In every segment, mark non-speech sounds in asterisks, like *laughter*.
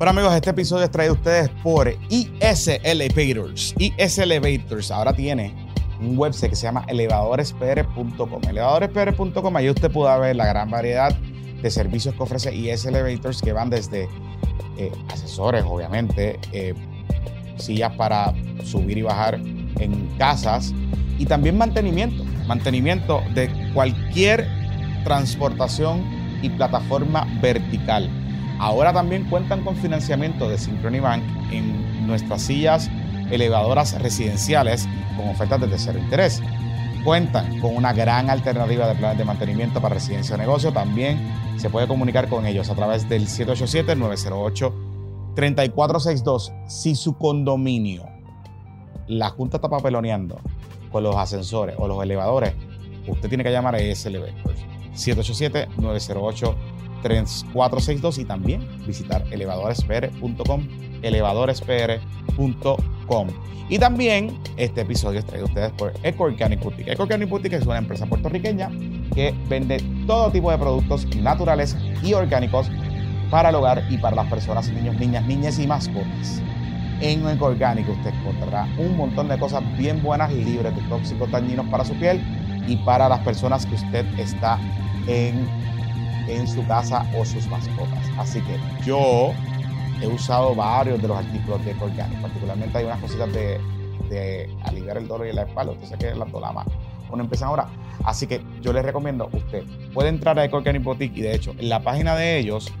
Bueno amigos, este episodio es traído a ustedes por IS Elevators. IS Elevators ahora tiene un website que se llama elevadorespr.com. Elevadorespr.com, ahí usted puede ver la gran variedad de servicios que ofrece IS Elevators que van desde eh, asesores, obviamente, eh, sillas para subir y bajar en casas y también mantenimiento. Mantenimiento de cualquier transportación y plataforma vertical. Ahora también cuentan con financiamiento de Synchrony Bank en nuestras sillas elevadoras residenciales con ofertas de tercer interés. Cuentan con una gran alternativa de planes de mantenimiento para residencia o negocio. También se puede comunicar con ellos a través del 787-908-3462. Si su condominio, la Junta está papeloneando con los ascensores o los elevadores, usted tiene que llamar a SLB. 787-908-3462. 3462 y también visitar elevadorespr.com, elevadorespr.com. Y también este episodio es traído a ustedes por Eco Organic Boutique. Eco Organic Boutique es una empresa puertorriqueña que vende todo tipo de productos naturales y orgánicos para el hogar y para las personas, niños, niñas, niñas y mascotas. En Eco Organic usted encontrará un montón de cosas bien buenas y libres de tóxicos dañinos para su piel y para las personas que usted está en en su casa o sus mascotas. Así que yo he usado varios de los artículos de Ecoorganic, particularmente hay unas cositas de, aliviar el dolor y la espalda, usted sabe que las dolamas uno empieza ahora. Así que yo les recomiendo, usted puede entrar a Ecoorganic Boutique y de hecho en la página de ellos,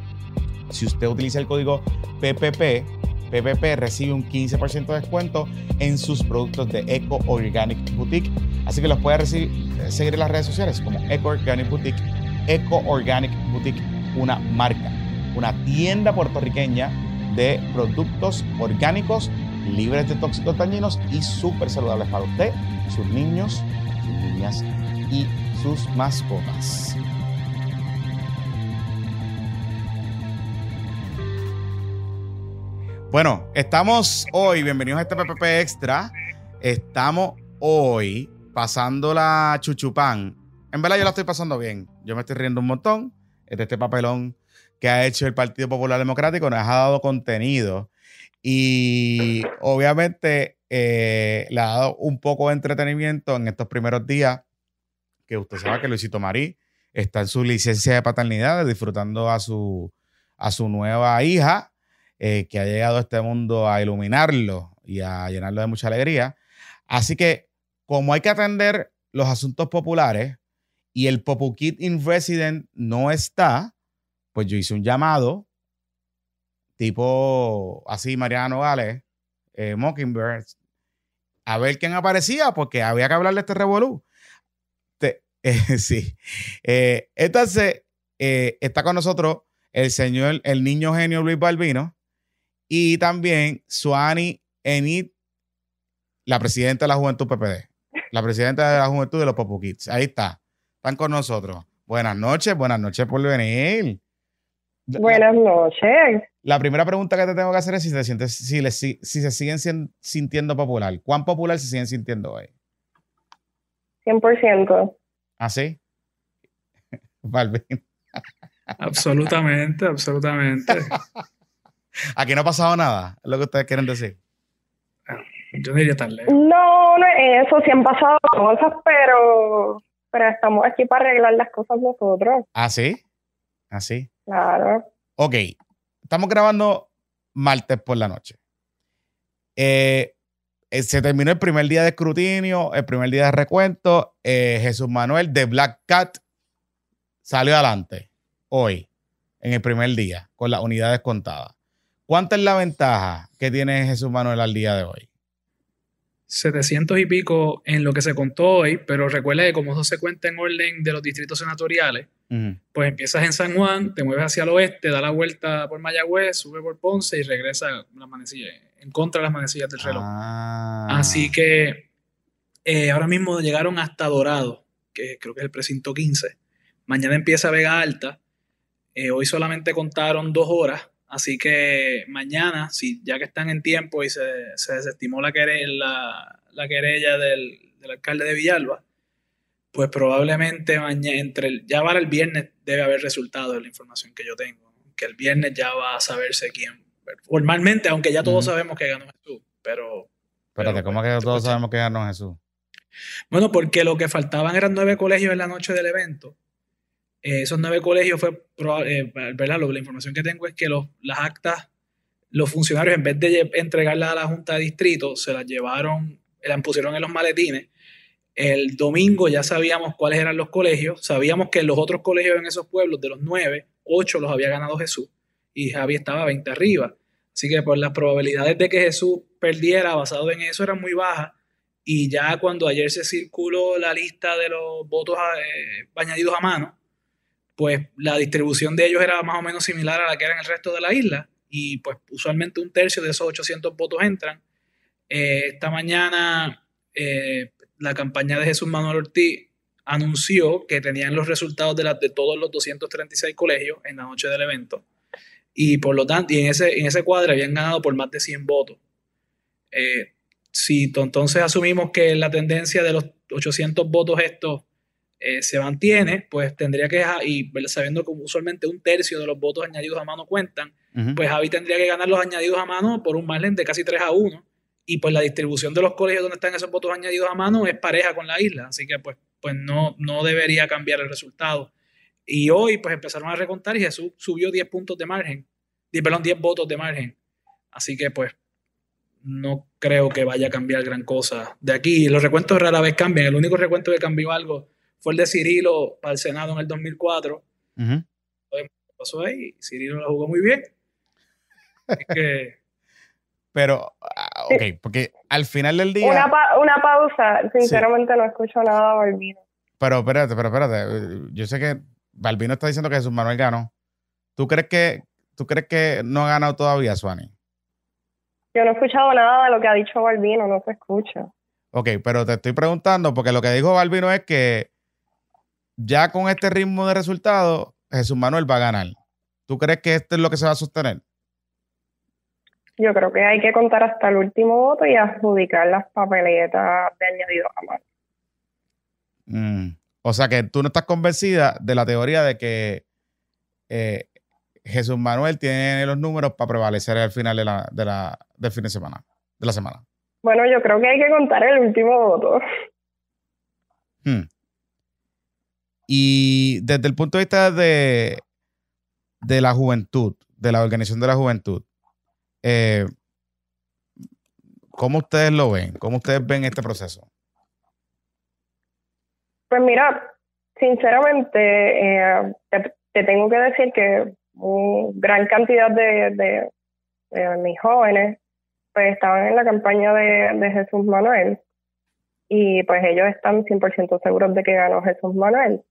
si usted utiliza el código PPP, PPP recibe un 15% de descuento en sus productos de Eco Organic Boutique. Así que los puede recibir, seguir en las redes sociales como Eco Organic Boutique, Eco Organic Boutique, una marca, una tienda puertorriqueña de productos orgánicos libres de tóxicos dañinos y súper saludables para usted, sus niños, sus niñas y sus mascotas. Bueno, estamos hoy, bienvenidos a este PPP Extra. Estamos hoy pasando la chuchupán. En verdad yo la estoy pasando bien. Yo me estoy riendo un montón de este papelón que ha hecho el Partido Popular Democrático. Nos ha dado contenido y obviamente eh, le ha dado un poco de entretenimiento en estos primeros días que usted sabe que Luisito Marí está en su licencia de paternidad disfrutando a su, a su nueva hija eh, que ha llegado a este mundo a iluminarlo y a llenarlo de mucha alegría. Así que, como hay que atender los asuntos populares y el Popu Kid in Resident no está, pues yo hice un llamado, tipo así, Mariano Nogales, eh, Mockingbird, a ver quién aparecía, porque había que hablarle de este revolú. *laughs* Eh, sí. entonces, está con nosotros el señor, el niño genio Luis Balbino, y también Suani Enid, la presidenta de la Juventud PPD, la presidenta de la Juventud de los Popu Kids. Ahí está, están con nosotros. Buenas noches, buenas noches por venir. Buenas noches. La primera pregunta que te tengo que hacer es si, te sientes, si, si, se siguen sintiendo popular. ¿Cuán popular se siguen sintiendo hoy? 100%. ¿Ah, sí? *laughs* Balvin. absolutamente, absolutamente. *laughs* Aquí no ha pasado nada, es lo que ustedes quieren decir. Yo diría tan lejos. No, no es eso, sí han pasado cosas, pero, pero estamos aquí para arreglar las cosas nosotros. ¿Ah, sí? ¿Ah, sí? Claro. Ok, estamos grabando martes por la noche. Eh, eh, se terminó el primer día de escrutinio, el primer día de recuento. Eh, Jesús Manuel de Black Cat salió adelante hoy, en el primer día, con las unidades contadas. ¿Cuánta es la ventaja que tiene Jesús Manuel al día de hoy? 700 y pico en lo que se contó hoy, pero recuerda que como eso se cuenta en orden de los distritos senatoriales, pues empiezas en San Juan, te mueves hacia el oeste, da la vuelta por Mayagüez, sube por Ponce y regresa las manecillas, en contra de las manecillas del reloj. Ah. Así que eh, ahora mismo llegaron hasta Dorado, que creo que es el precinto 15. Mañana empieza Vega Alta. Eh, hoy solamente contaron dos horas Así que mañana, si ya que están en tiempo y se, desestimó la querella, la, querella del, alcalde de Villalba, pues probablemente mañana, entre ya para el viernes debe haber resultados de la información que yo tengo. Que el viernes ya va a saberse quién formalmente, aunque ya todos sabemos que ganó Jesús, pero... Espérate, ¿cómo pues, que todos sabemos que ganó Jesús? Bueno, porque lo que faltaban eran nueve colegios en la noche del evento. Eh, esos nueve colegios fue, eh, ¿verdad? la información que tengo es que los, las actas, los funcionarios en vez de entregarlas a la Junta de Distrito, se las llevaron, las pusieron en los maletines. El domingo ya sabíamos cuáles eran los colegios, sabíamos que los otros colegios en esos pueblos, de los nueve, ocho los había ganado Jesús y Javi estaba 20 arriba. Así que por las probabilidades de que Jesús perdiera basado en eso eran muy bajas. Y ya cuando ayer se circuló la lista de los votos eh, añadidos a mano, pues la distribución de ellos era más o menos similar a la que era en el resto de la isla. Y pues usualmente un tercio de esos 800 votos entran. Eh, esta mañana eh, la campaña de Jesús Manuel Ortiz anunció que tenían los resultados de, de todos los 236 colegios en la noche del evento y por lo tanto, y en ese, en ese cuadro habían ganado por más de 100 votos. Eh, si entonces asumimos que la tendencia de los 800 votos estos eh, se mantiene, pues tendría que, y sabiendo que usualmente un tercio de los votos añadidos a mano cuentan, pues Javi tendría que ganar los añadidos a mano por un margen de casi 3 a 1. Y pues la distribución de los colegios donde están esos votos añadidos a mano es pareja con la isla. Así que pues, pues no, no debería cambiar el resultado. Y hoy pues empezaron a recontar y Jesús subió 10 puntos de margen, perdón, 10 votos de margen. Así que pues no creo que vaya a cambiar gran cosa de aquí. Los recuentos rara vez cambian. El único recuento que cambió algo fue el de Cirilo para el Senado en el 2004. pasó ahí? Cirilo lo jugó muy bien. *laughs* Pero, ah, ok, porque al final del día... Una, pausa. Sinceramente no escucho nada, Balbino. Pero espérate, pero espérate. Yo sé que Balbino está diciendo que Jesús Manuel ganó. ¿Tú crees que, tú crees que no ha ganado todavía, Suani? Yo no he escuchado nada de lo que ha dicho Balbino, no se escucha. Ok, pero te estoy preguntando porque lo que dijo Balbino es que ya con este ritmo de resultados, Jesús Manuel va a ganar. ¿Tú crees que esto es lo que se va a sostener? Yo creo que hay que contar hasta el último voto y adjudicar las papeletas de añadido a mano. Mm. O sea que tú no estás convencida de la teoría de que eh, Jesús Manuel tiene los números para prevalecer al final de la, de la, del fin de semana, de la semana. Bueno, yo creo que hay que contar el último voto. Hmm. Y desde el punto de vista de, de la juventud, de la organización de la juventud, eh, ¿cómo ustedes lo ven? ¿Cómo ustedes ven este proceso? Pues mira, sinceramente, eh, te, tengo que decir que una gran cantidad de, mis jóvenes pues estaban en la campaña de, Jesús Manuel y pues ellos están 100% seguros de que ganó Jesús Manuel.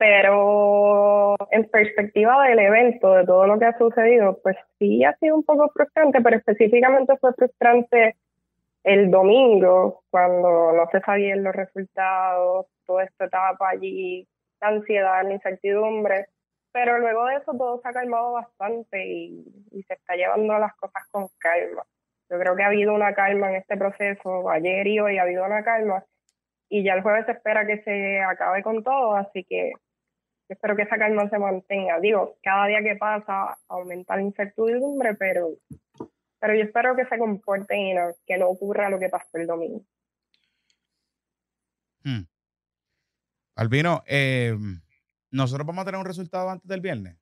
Pero en perspectiva del evento, de todo lo que ha sucedido, pues sí ha sido un poco frustrante, pero específicamente fue frustrante el domingo, cuando no se sabían los resultados, toda esta etapa allí, la ansiedad, la incertidumbre, pero luego de eso todo se ha calmado bastante y, se está llevando las cosas con calma. Yo creo que ha habido una calma en este proceso, ayer y hoy ha habido una calma, y ya el jueves se espera que se acabe con todo, así que espero que esa calma se mantenga. Digo, cada día que pasa aumenta la incertidumbre, pero pero yo espero que se comporten y que no ocurra lo que pasó el domingo. Hmm. Albino, eh, ¿nosotros vamos a tener un resultado antes del viernes?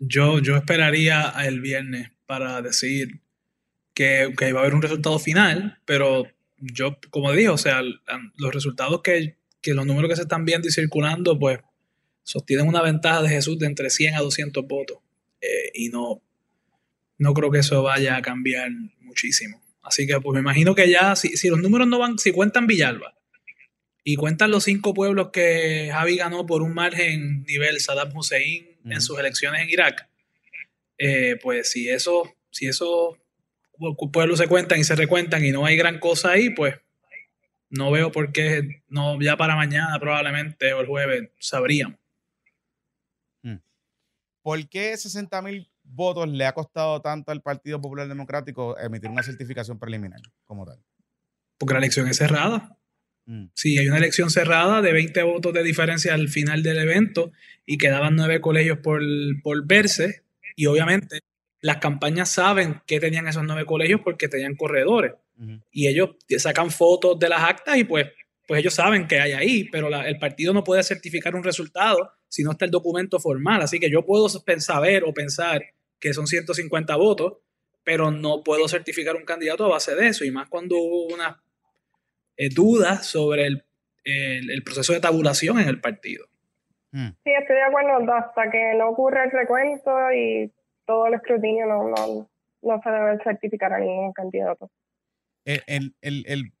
Yo, yo esperaría el viernes para decir que, que va a haber un resultado final, pero yo, como dije, o sea, los resultados que, que, los números que se están viendo y circulando, pues sostienen una ventaja de Jesús de entre 100 a 200 votos. Eh, y no, no creo que eso vaya a cambiar muchísimo. Así que pues me imagino que ya, si, si los números no van, si cuentan Villalba y cuentan los cinco pueblos que Javi ganó por un margen nivel Saddam Hussein en sus elecciones en Irak, eh, pues si eso, si esos pueblos se cuentan y se recuentan y no hay gran cosa ahí, pues no veo por qué, no, ya para mañana probablemente o el jueves sabríamos. ¿Por qué 60 mil votos le ha costado tanto al Partido Popular Democrático emitir una certificación preliminar como tal? Porque la elección es cerrada. Mm. Sí, hay una elección cerrada de 20 votos de diferencia al final del evento y quedaban nueve colegios por, por verse. Y obviamente las campañas saben que tenían esos nueve colegios porque tenían corredores. Y ellos sacan fotos de las actas y pues, pues ellos saben que hay ahí, pero el partido no puede certificar un resultado si no está el documento formal. Así que yo puedo saber o pensar que son 150 votos, pero no puedo certificar un candidato a base de eso. Y más cuando hubo una eh, duda sobre el, el, proceso de tabulación en el partido. Hmm. Sí, estoy de acuerdo. Hasta que no ocurra el recuento y todo el escrutinio, no, no, no se debe certificar a ningún candidato. El, el, el,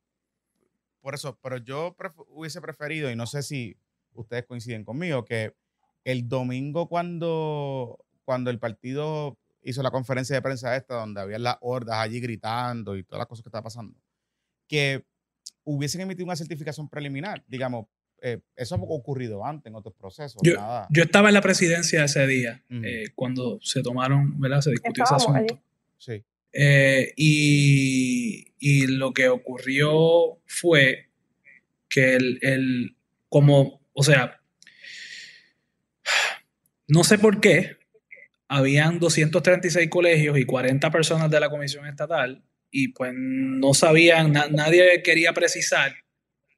por eso, pero yo hubiese preferido, y no sé si ustedes coinciden conmigo, que el domingo cuando, cuando el partido hizo la conferencia de prensa esta, donde había las hordas allí gritando y todas las cosas que estaban pasando, que hubiesen emitido una certificación preliminar, digamos, eh, eso ha ocurrido antes en otros procesos. Yo, yo estaba en la presidencia ese día, eh, cuando se tomaron, ¿verdad? Se discutió ese asunto. Sí. Eh, y, y, lo que ocurrió fue que el, el, como, o sea, no sé por qué, habían 236 colegios y 40 personas de la comisión estatal y pues no sabían, nadie quería precisar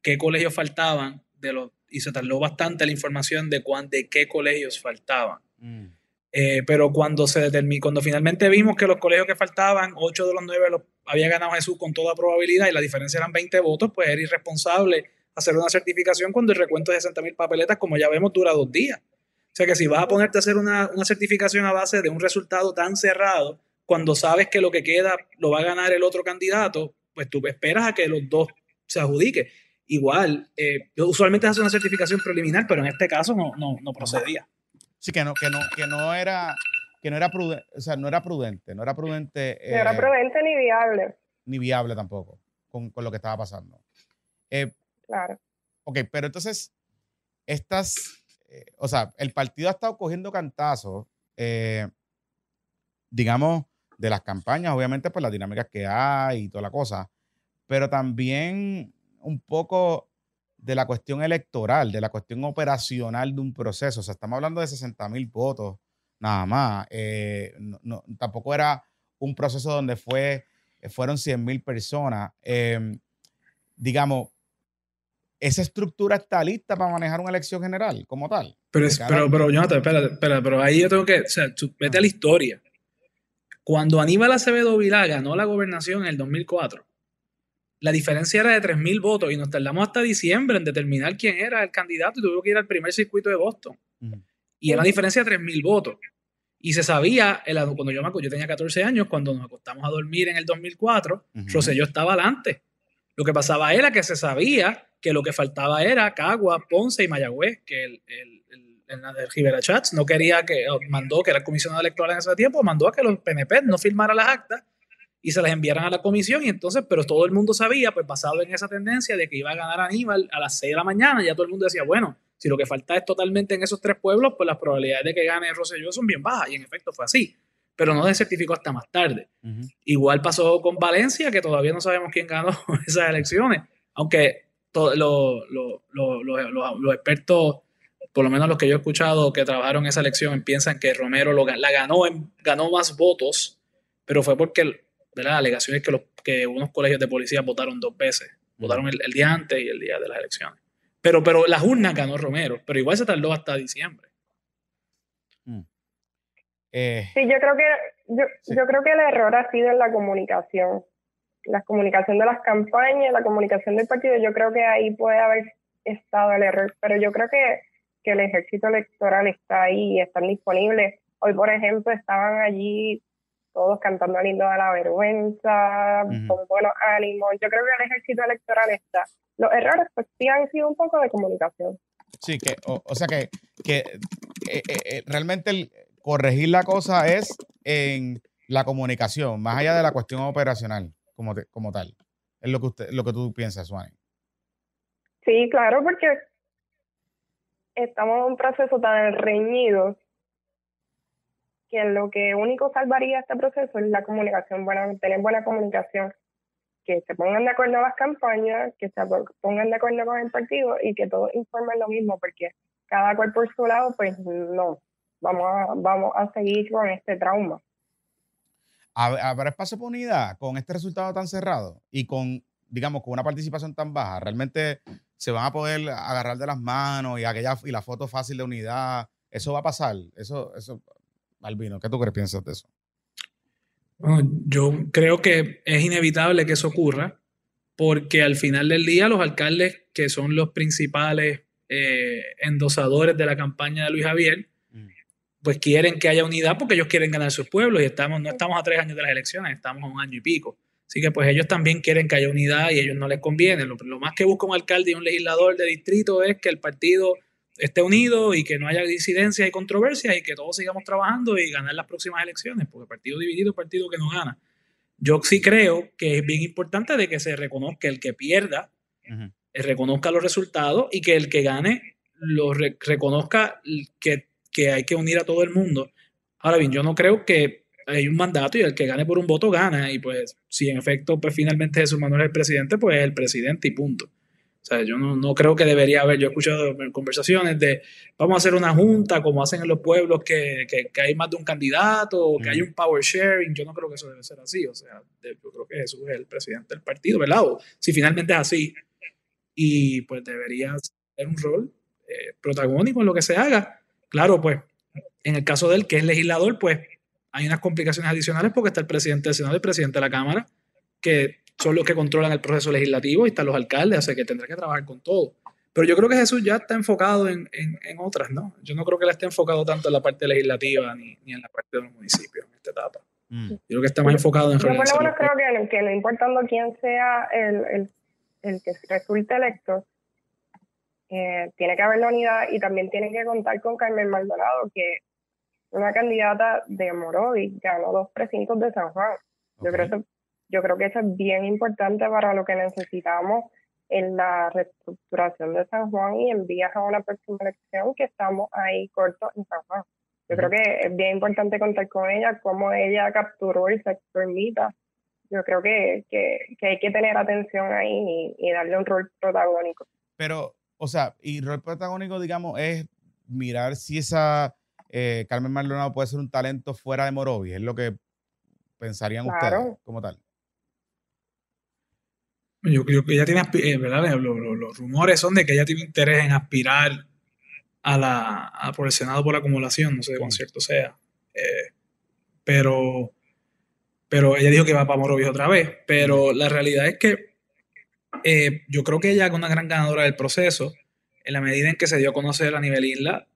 qué colegios faltaban de los, y se tardó bastante la información de, cuán, de qué colegios faltaban. Mm. Eh, pero cuando se determinó, cuando finalmente vimos que los colegios que faltaban, 8 de los 9 los había ganado Jesús con toda probabilidad y la diferencia eran 20 votos, pues era irresponsable hacer una certificación cuando el recuento de 60 mil papeletas, como ya vemos, dura dos días. O sea que si vas a ponerte a hacer una, una certificación a base de un resultado tan cerrado, cuando sabes que lo que queda lo va a ganar el otro candidato, pues tú esperas a que los dos se adjudiquen. Igual, eh, usualmente hace una certificación preliminar, pero en este caso no, no, no procedía. Sí, que no, que no, que no era, que no era prudente, o sea, no era prudente, no era prudente. no era eh, prudente ni viable. Ni viable tampoco, con, con lo que estaba pasando. Eh, claro. Ok, pero entonces, estas, o sea, el partido ha estado cogiendo cantazos, digamos, de las campañas, obviamente, pues las dinámicas que hay y toda la cosa, pero también un poco de la cuestión electoral, de la cuestión operacional de un proceso. O sea, estamos hablando de 60 mil votos, nada más. Eh, no, tampoco era un proceso donde fue, fueron 100 mil personas. Em, digamos, esa estructura está lista para manejar una elección general como tal. Pero, pero, pero, Jonathan, espera, espera, pero ahí yo tengo que, o sea, vete a la historia. Cuando Aníbal Acevedo Vilá ganó la gobernación en el 2004, la diferencia era de 3.000 votos y nos tardamos hasta diciembre en determinar quién era el candidato y tuvimos que ir al primer circuito de Boston. Y era una diferencia de 3.000 votos. Y se sabía, cuando yo, me, yo tenía 14 años, cuando nos acostamos a dormir en el 2004, Rosselló estaba adelante. Lo que pasaba era que se sabía que lo que faltaba era Cagua, Ponce y Mayagüez, que el, el, el, Rivera Chats no quería que, mandó, que era el comisionado electoral en ese tiempo, mandó a que los PNP no firmaran las actas y se las enviaran a la comisión y entonces, pero todo el mundo sabía, pues basado en esa tendencia de que iba a ganar Aníbal a las 6 de la mañana, ya todo el mundo decía, bueno, si lo que falta es totalmente en esos tres pueblos, pues las probabilidades de que gane Rosselló son bien bajas y en efecto fue así, pero no se certificó hasta más tarde. Igual pasó con Valencia, que todavía no sabemos quién ganó *laughs* esas elecciones, aunque los expertos por lo menos los que yo he escuchado que trabajaron esa elección piensan que Romero la ganó, ganó más votos, pero fue porque la alegación es que, los, que unos colegios de policía votaron dos veces. Votaron el, día antes y el día de las elecciones. Pero, pero las urnas ganó Romero, pero igual se tardó hasta diciembre. Eh, sí, yo creo que yo, yo creo que el error ha sido en la comunicación. La comunicación de las campañas, la comunicación del partido, yo creo que ahí puede haber estado el error, pero yo creo que, que el ejército electoral está ahí y están disponibles. Hoy, por ejemplo, estaban allí todos cantando lindo de la vergüenza, con buenos ánimos. Yo creo que el ejército electoral está. Los errores pues sí han sido un poco de comunicación. Sí, que, o, sea que, que eh, eh, eh, realmente el corregir la cosa es en la comunicación, más allá de la cuestión operacional como, como tal. Es lo que usted, lo que tú piensas, Suani. Sí, claro, porque estamos en un proceso tan reñido que lo que único salvaría este proceso es la comunicación, bueno, tener buena comunicación, que se pongan de acuerdo las campañas, que se pongan de acuerdo con el partido y que todos informen lo mismo, porque cada cual por su lado, pues no, vamos a, vamos a seguir con este trauma. ¿Habrá espacio para unidad con este resultado tan cerrado y con, digamos, con una participación tan baja? ¿Realmente se van a poder agarrar de las manos y, aquella, y la foto fácil de unidad? ¿Eso va a pasar? Eso, eso, Albino, ¿qué tú crees, piensas de eso? Bueno, yo creo que es inevitable que eso ocurra porque al final del día los alcaldes, que son los principales eh, endosadores de la campaña de Luis Javier, pues quieren que haya unidad porque ellos quieren ganar sus pueblos y estamos, no estamos a tres años de las elecciones, estamos a un año y pico. Así que pues ellos también quieren que haya unidad y a ellos no les conviene. Lo, más que busca un alcalde y un legislador de distrito es que el partido esté unido y que no haya disidencias y controversias y que todos sigamos trabajando y ganar las próximas elecciones, porque partido dividido es partido que no gana. Yo sí creo que es bien importante de que se reconozca el que pierda, reconozca los resultados y que el que gane lo reconozca que que hay que unir a todo el mundo. Ahora bien, yo no creo que hay un mandato y el que gane por un voto gana. Y pues, si en efecto, pues finalmente Jesús Manuel es el presidente, pues es el presidente y punto. O sea, yo no, no, creo que debería haber, yo he escuchado conversaciones de vamos a hacer una junta como hacen en los pueblos que, que, que hay más de un candidato o que hay un power sharing. Yo no creo que eso debe ser así. O sea, yo creo que Jesús es el presidente del partido, ¿verdad? O si finalmente es así. Y pues debería ser un rol eh, protagónico en lo que se haga Claro, pues, en el caso de él, que es legislador, pues hay unas complicaciones adicionales porque está el presidente del Senado y el presidente de la Cámara, que son los que controlan el proceso legislativo y están los alcaldes, o sea que tendrá que trabajar con todo. Pero yo creo que Jesús ya está enfocado en, otras, ¿no? Yo no creo que él esté enfocado tanto en la parte legislativa ni, en la parte de los municipios en esta etapa. Mm. Yo creo que está más enfocado en Yo por lo menos creo que, que, no importando quién sea el, el, el que resulte electo, eh, tiene que haber la unidad y también tiene que contar con Carmen Maldonado, que una candidata de Morovis ganó dos precintos de San Juan. Yo, creo eso, yo creo que eso es bien importante para lo que necesitamos en la reestructuración de San Juan y en vías a una próxima elección que estamos ahí cortos en San Juan. Yo creo que es bien importante contar con ella, cómo ella capturó el sector mitad. Yo creo que, que, que, hay que tener atención ahí y, y darle un rol protagónico. Pero o sea, y el rol protagónico, digamos, es mirar si esa eh, Carmen Maldonado puede ser un talento fuera de Morovi. Es lo que pensarían ustedes como tal. Yo creo que ella tiene, eh, ¿verdad? Los, rumores son de que ella tiene interés en aspirar a la, por el Senado por acumulación, no sé cuán cierto sea. Eh, pero, pero ella dijo que va para Morovis otra vez. Pero la realidad es que eh, yo creo que ella es una gran ganadora del proceso. En la medida en que se dio a conocer a nivel isla,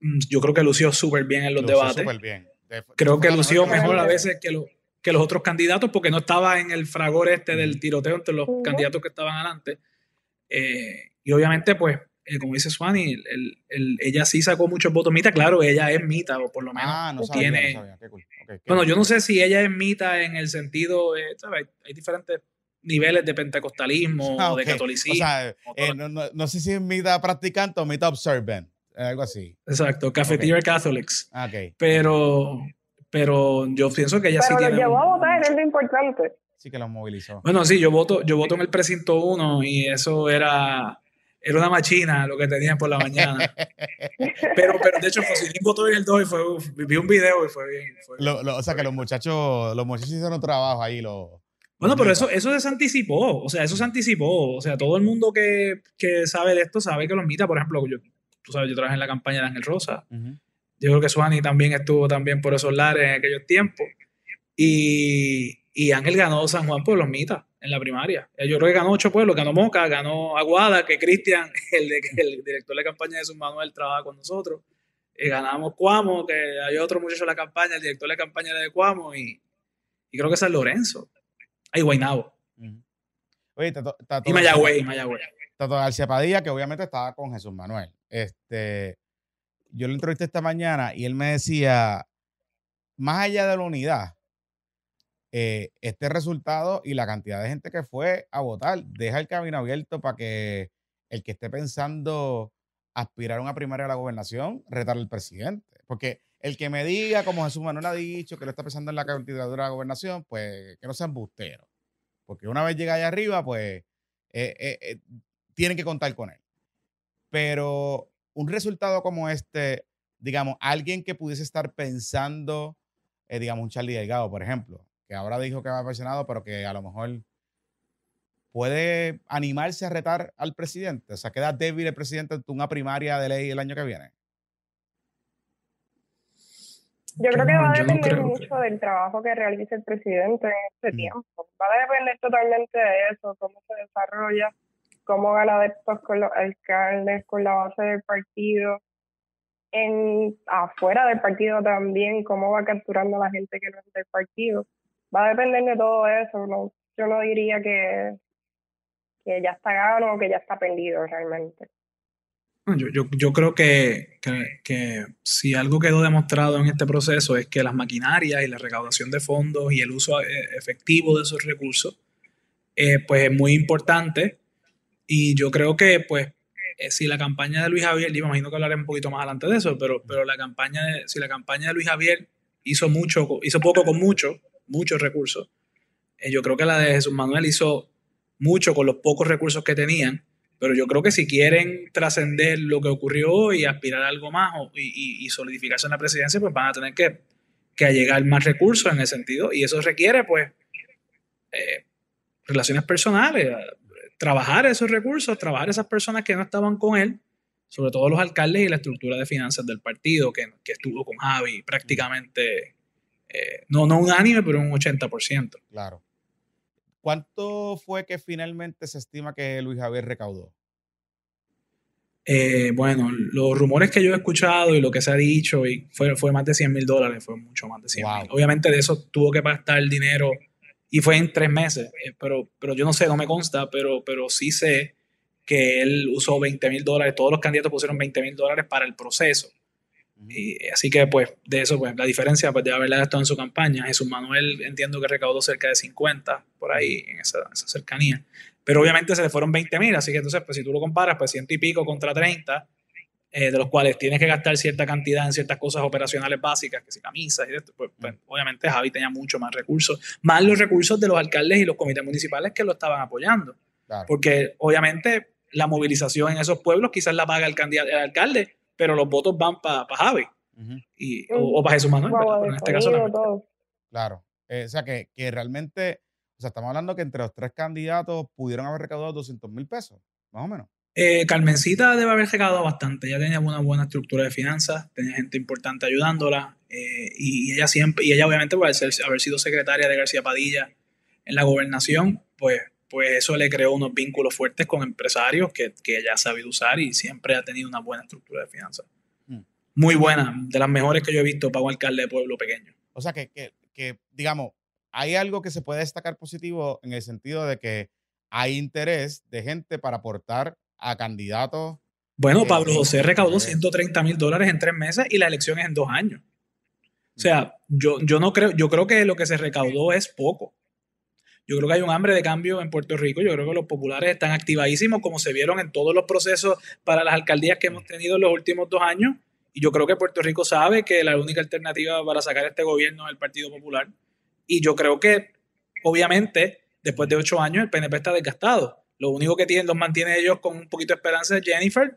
mm, yo creo que lució súper bien en los debates. Bien. Creo que lució mejor a veces que, que los otros candidatos porque no estaba en el fragor este del tiroteo entre los candidatos que estaban adelante. Eh, y obviamente, pues, eh, como dice Swani, ella sí sacó muchos votos mita. Claro, ella es mita, o por lo menos ah, no tiene. bueno, yo no sé si ella es mita en el sentido, ¿sabes? hay diferentes niveles de pentecostalismo ah, o de catolicismo. O sea, eh, no, no, no, sé si es mitad practicante o mitad observant, algo así. Exacto, Cafeteria Catholics. Ah, okay. Pero, pero yo pienso que ella sí tiene... Pero llevó a votar, es lo importante. Sí que lo movilizó. Bueno, sí, yo voto, yo voto en el precinto 1 y eso era... Era una machina lo que tenían por la mañana. *laughs* pero, pero de hecho, Fosilín votó en el 2 y fue, vi un video y fue bien. o sea, que los muchachos, los muchachos hicieron trabajo ahí, los, bueno, pero eso, eso se anticipó, o sea, eso se anticipó. O sea, todo el mundo que, que sabe de esto sabe que los mita, por ejemplo, yo, tú sabes, yo trabajé en la campaña de Ángel Rosa. Yo creo que Suani también estuvo también por esos lares en aquellos tiempos. Y, y Ángel ganó San Juan por los mitas en la primaria. Yo creo que ganó ocho pueblos, ganó Moca, ganó Aguada, que Cristian, *laughs* el, el director de campaña de Jesús Manuel, trabaja con nosotros. Y ganamos Cuamo, que hay otro muchacho en la campaña, el director de campaña era de Cuamo, y, y creo que San Lorenzo. Ay, Guaynabo. Oye, Tato, y Mayagüey, Mayagüey. Tato García Padilla, que obviamente estaba con Jesús Manuel. Este, yo lo entrevisté esta mañana y él me decía, más allá de la unidad, eh, este resultado y la cantidad de gente que fue a votar deja el camino abierto para que el que esté pensando aspirar a una primaria a la gobernación retarle al presidente. Porque el que me diga, como Jesús Manuel ha dicho, que lo está pensando en la candidatura a la gobernación, pues que no sea embustero. Porque una vez llega allá arriba, pues eh, eh, eh, tienen que contar con él. Pero un resultado como este, digamos, alguien que pudiese estar pensando, digamos, un Charlie Delgado, por ejemplo, que ahora dijo que va a Senado, pero que a lo mejor puede animarse a retar al presidente. O sea, queda débil el presidente en una primaria de ley el año que viene. Yo creo que va a depender mucho del trabajo que realice el presidente en este mm. tiempo. Va a depender totalmente de eso, cómo se desarrolla, cómo gana después con los alcaldes, con la base del partido, en afuera del partido también, cómo va capturando a la gente que no es del partido. Va a depender de todo eso. No, yo no diría que, que ya está ganado o que ya está perdido realmente. Yo, yo, creo que, que, si algo quedó demostrado en este proceso es que las maquinarias y la recaudación de fondos y el uso eh, efectivo de esos recursos, eh, pues es muy importante. Y yo creo que, pues, eh, si la campaña de Luis Javier, yo imagino que hablaré un poquito más adelante de eso, pero, pero la campaña si la campaña de Luis Javier hizo mucho, hizo poco con mucho, muchos recursos, yo creo que la de Jesús Manuel hizo mucho con los pocos recursos que tenían pero yo creo que si quieren trascender lo que ocurrió y aspirar a algo más y, solidificarse en la presidencia, pues van a tener que, que llegar más recursos en ese sentido. Y eso requiere, pues, eh, relaciones personales, trabajar esos recursos, trabajar esas personas que no estaban con él, sobre todo los alcaldes y la estructura de finanzas del partido, que, que estuvo con Javi prácticamente, eh, no, no unánime, pero un 80%. Claro. ¿Cuánto fue que finalmente se estima que Luis Javier recaudó? Eh, bueno, los rumores que yo he escuchado y lo que se ha dicho y fue, fue más de 100 mil dólares, fue mucho más de 100 mil. Obviamente de eso tuvo que gastar el dinero y fue en tres meses, eh, pero, pero yo no sé, no me consta, pero, pero sí sé que él usó 20 mil dólares, todos los candidatos pusieron 20 mil dólares para el proceso. Y así que, pues, de eso, pues, la diferencia pues, de haberla gastado en su campaña. Jesús Manuel entiendo que recaudó cerca de 50 por ahí, en esa, cercanía. Pero obviamente se le fueron 20 mil, así que entonces, pues, si tú lo comparas, pues, ciento y pico contra 30, eh, de los cuales tienes que gastar cierta cantidad en ciertas cosas operacionales básicas, que si camisas y esto, pues, pues obviamente Javi tenía mucho más recursos, más los recursos de los alcaldes y los comités municipales que lo estaban apoyando. Porque obviamente la movilización en esos pueblos quizás la paga el, candidato, el alcalde, pero los votos van para Javi. Y, o, para Jesús Manuel, pero, en este caso no. Claro, eh, o sea que, que, realmente, o sea, estamos hablando que entre los tres candidatos pudieron haber recaudado 200 mil pesos, más o menos. Eh, Carmencita debe haber recaudado bastante, ya tenía una buena estructura de finanzas, tenía gente importante ayudándola eh, y, ella siempre, y ella obviamente por haber sido secretaria de García Padilla en la gobernación, pues pues eso le creó unos vínculos fuertes con empresarios que, que ella ha sabido usar y siempre ha tenido una buena estructura de finanzas. Mm. Muy buena, de las mejores que yo he visto para un alcalde de pueblo pequeño. O sea que, que, que, digamos, hay algo que se puede destacar positivo en el sentido de que hay interés de gente para aportar a candidatos. Bueno, Pablo José recaudó 130 mil dólares en tres meses y la elección es en dos años. O sea, yo, yo no creo, yo creo que lo que se recaudó es poco. Yo creo que hay un hambre de cambio en Puerto Rico. Yo creo que los populares están activadísimos, como se vieron en todos los procesos para las alcaldías que hemos tenido en los últimos dos años. Y yo creo que Puerto Rico sabe que la única alternativa para sacar este gobierno es el Partido Popular. Y yo creo que, obviamente, después de ocho años, el PNP está desgastado. Lo único que tienen, los mantiene ellos con un poquito de esperanza es Jennifer,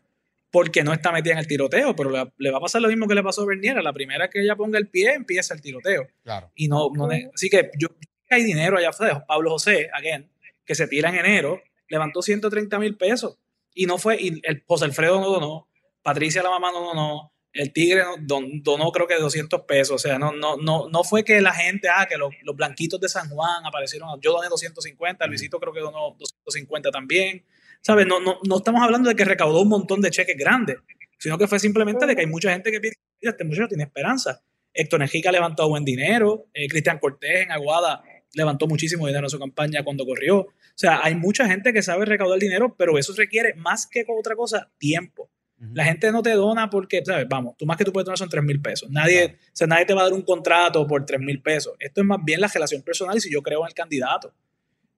porque no está metida en el tiroteo, pero le, va a pasar lo mismo que le pasó a Bernier. la primera que ella ponga el pie, empieza el tiroteo. Claro. Y no, no así que yo, hay dinero allá afuera. Pablo José, again, que se tira en enero, levantó 130 mil pesos. Y no fue, y el José Alfredo no donó, Patricia la mamá no donó, el Tigre donó creo que 200 pesos. O sea, no, no, no, no fue que la gente, ah, que los, blanquitos de San Juan aparecieron. Yo doné 250, Luisito creo que donó 250 también. ¿Sabes? No, no, no estamos hablando de que recaudó un montón de cheques grandes, sino que fue simplemente de que hay mucha gente que piensa, este muchacho tiene esperanza. Héctor Nejica levantó buen dinero, eh, Cristian Cortés en Aguada levantó muchísimo dinero en su campaña cuando corrió. O sea, hay mucha gente que sabe recaudar dinero, pero eso requiere más que otra cosa, tiempo. La gente no te dona porque, ¿sabes? Vamos, tú más que tú puedes donar son 3 mil pesos. Nadie, o sea, nadie te va a dar un contrato por 3 mil pesos. Esto es más bien la relación personal y si yo creo en el candidato.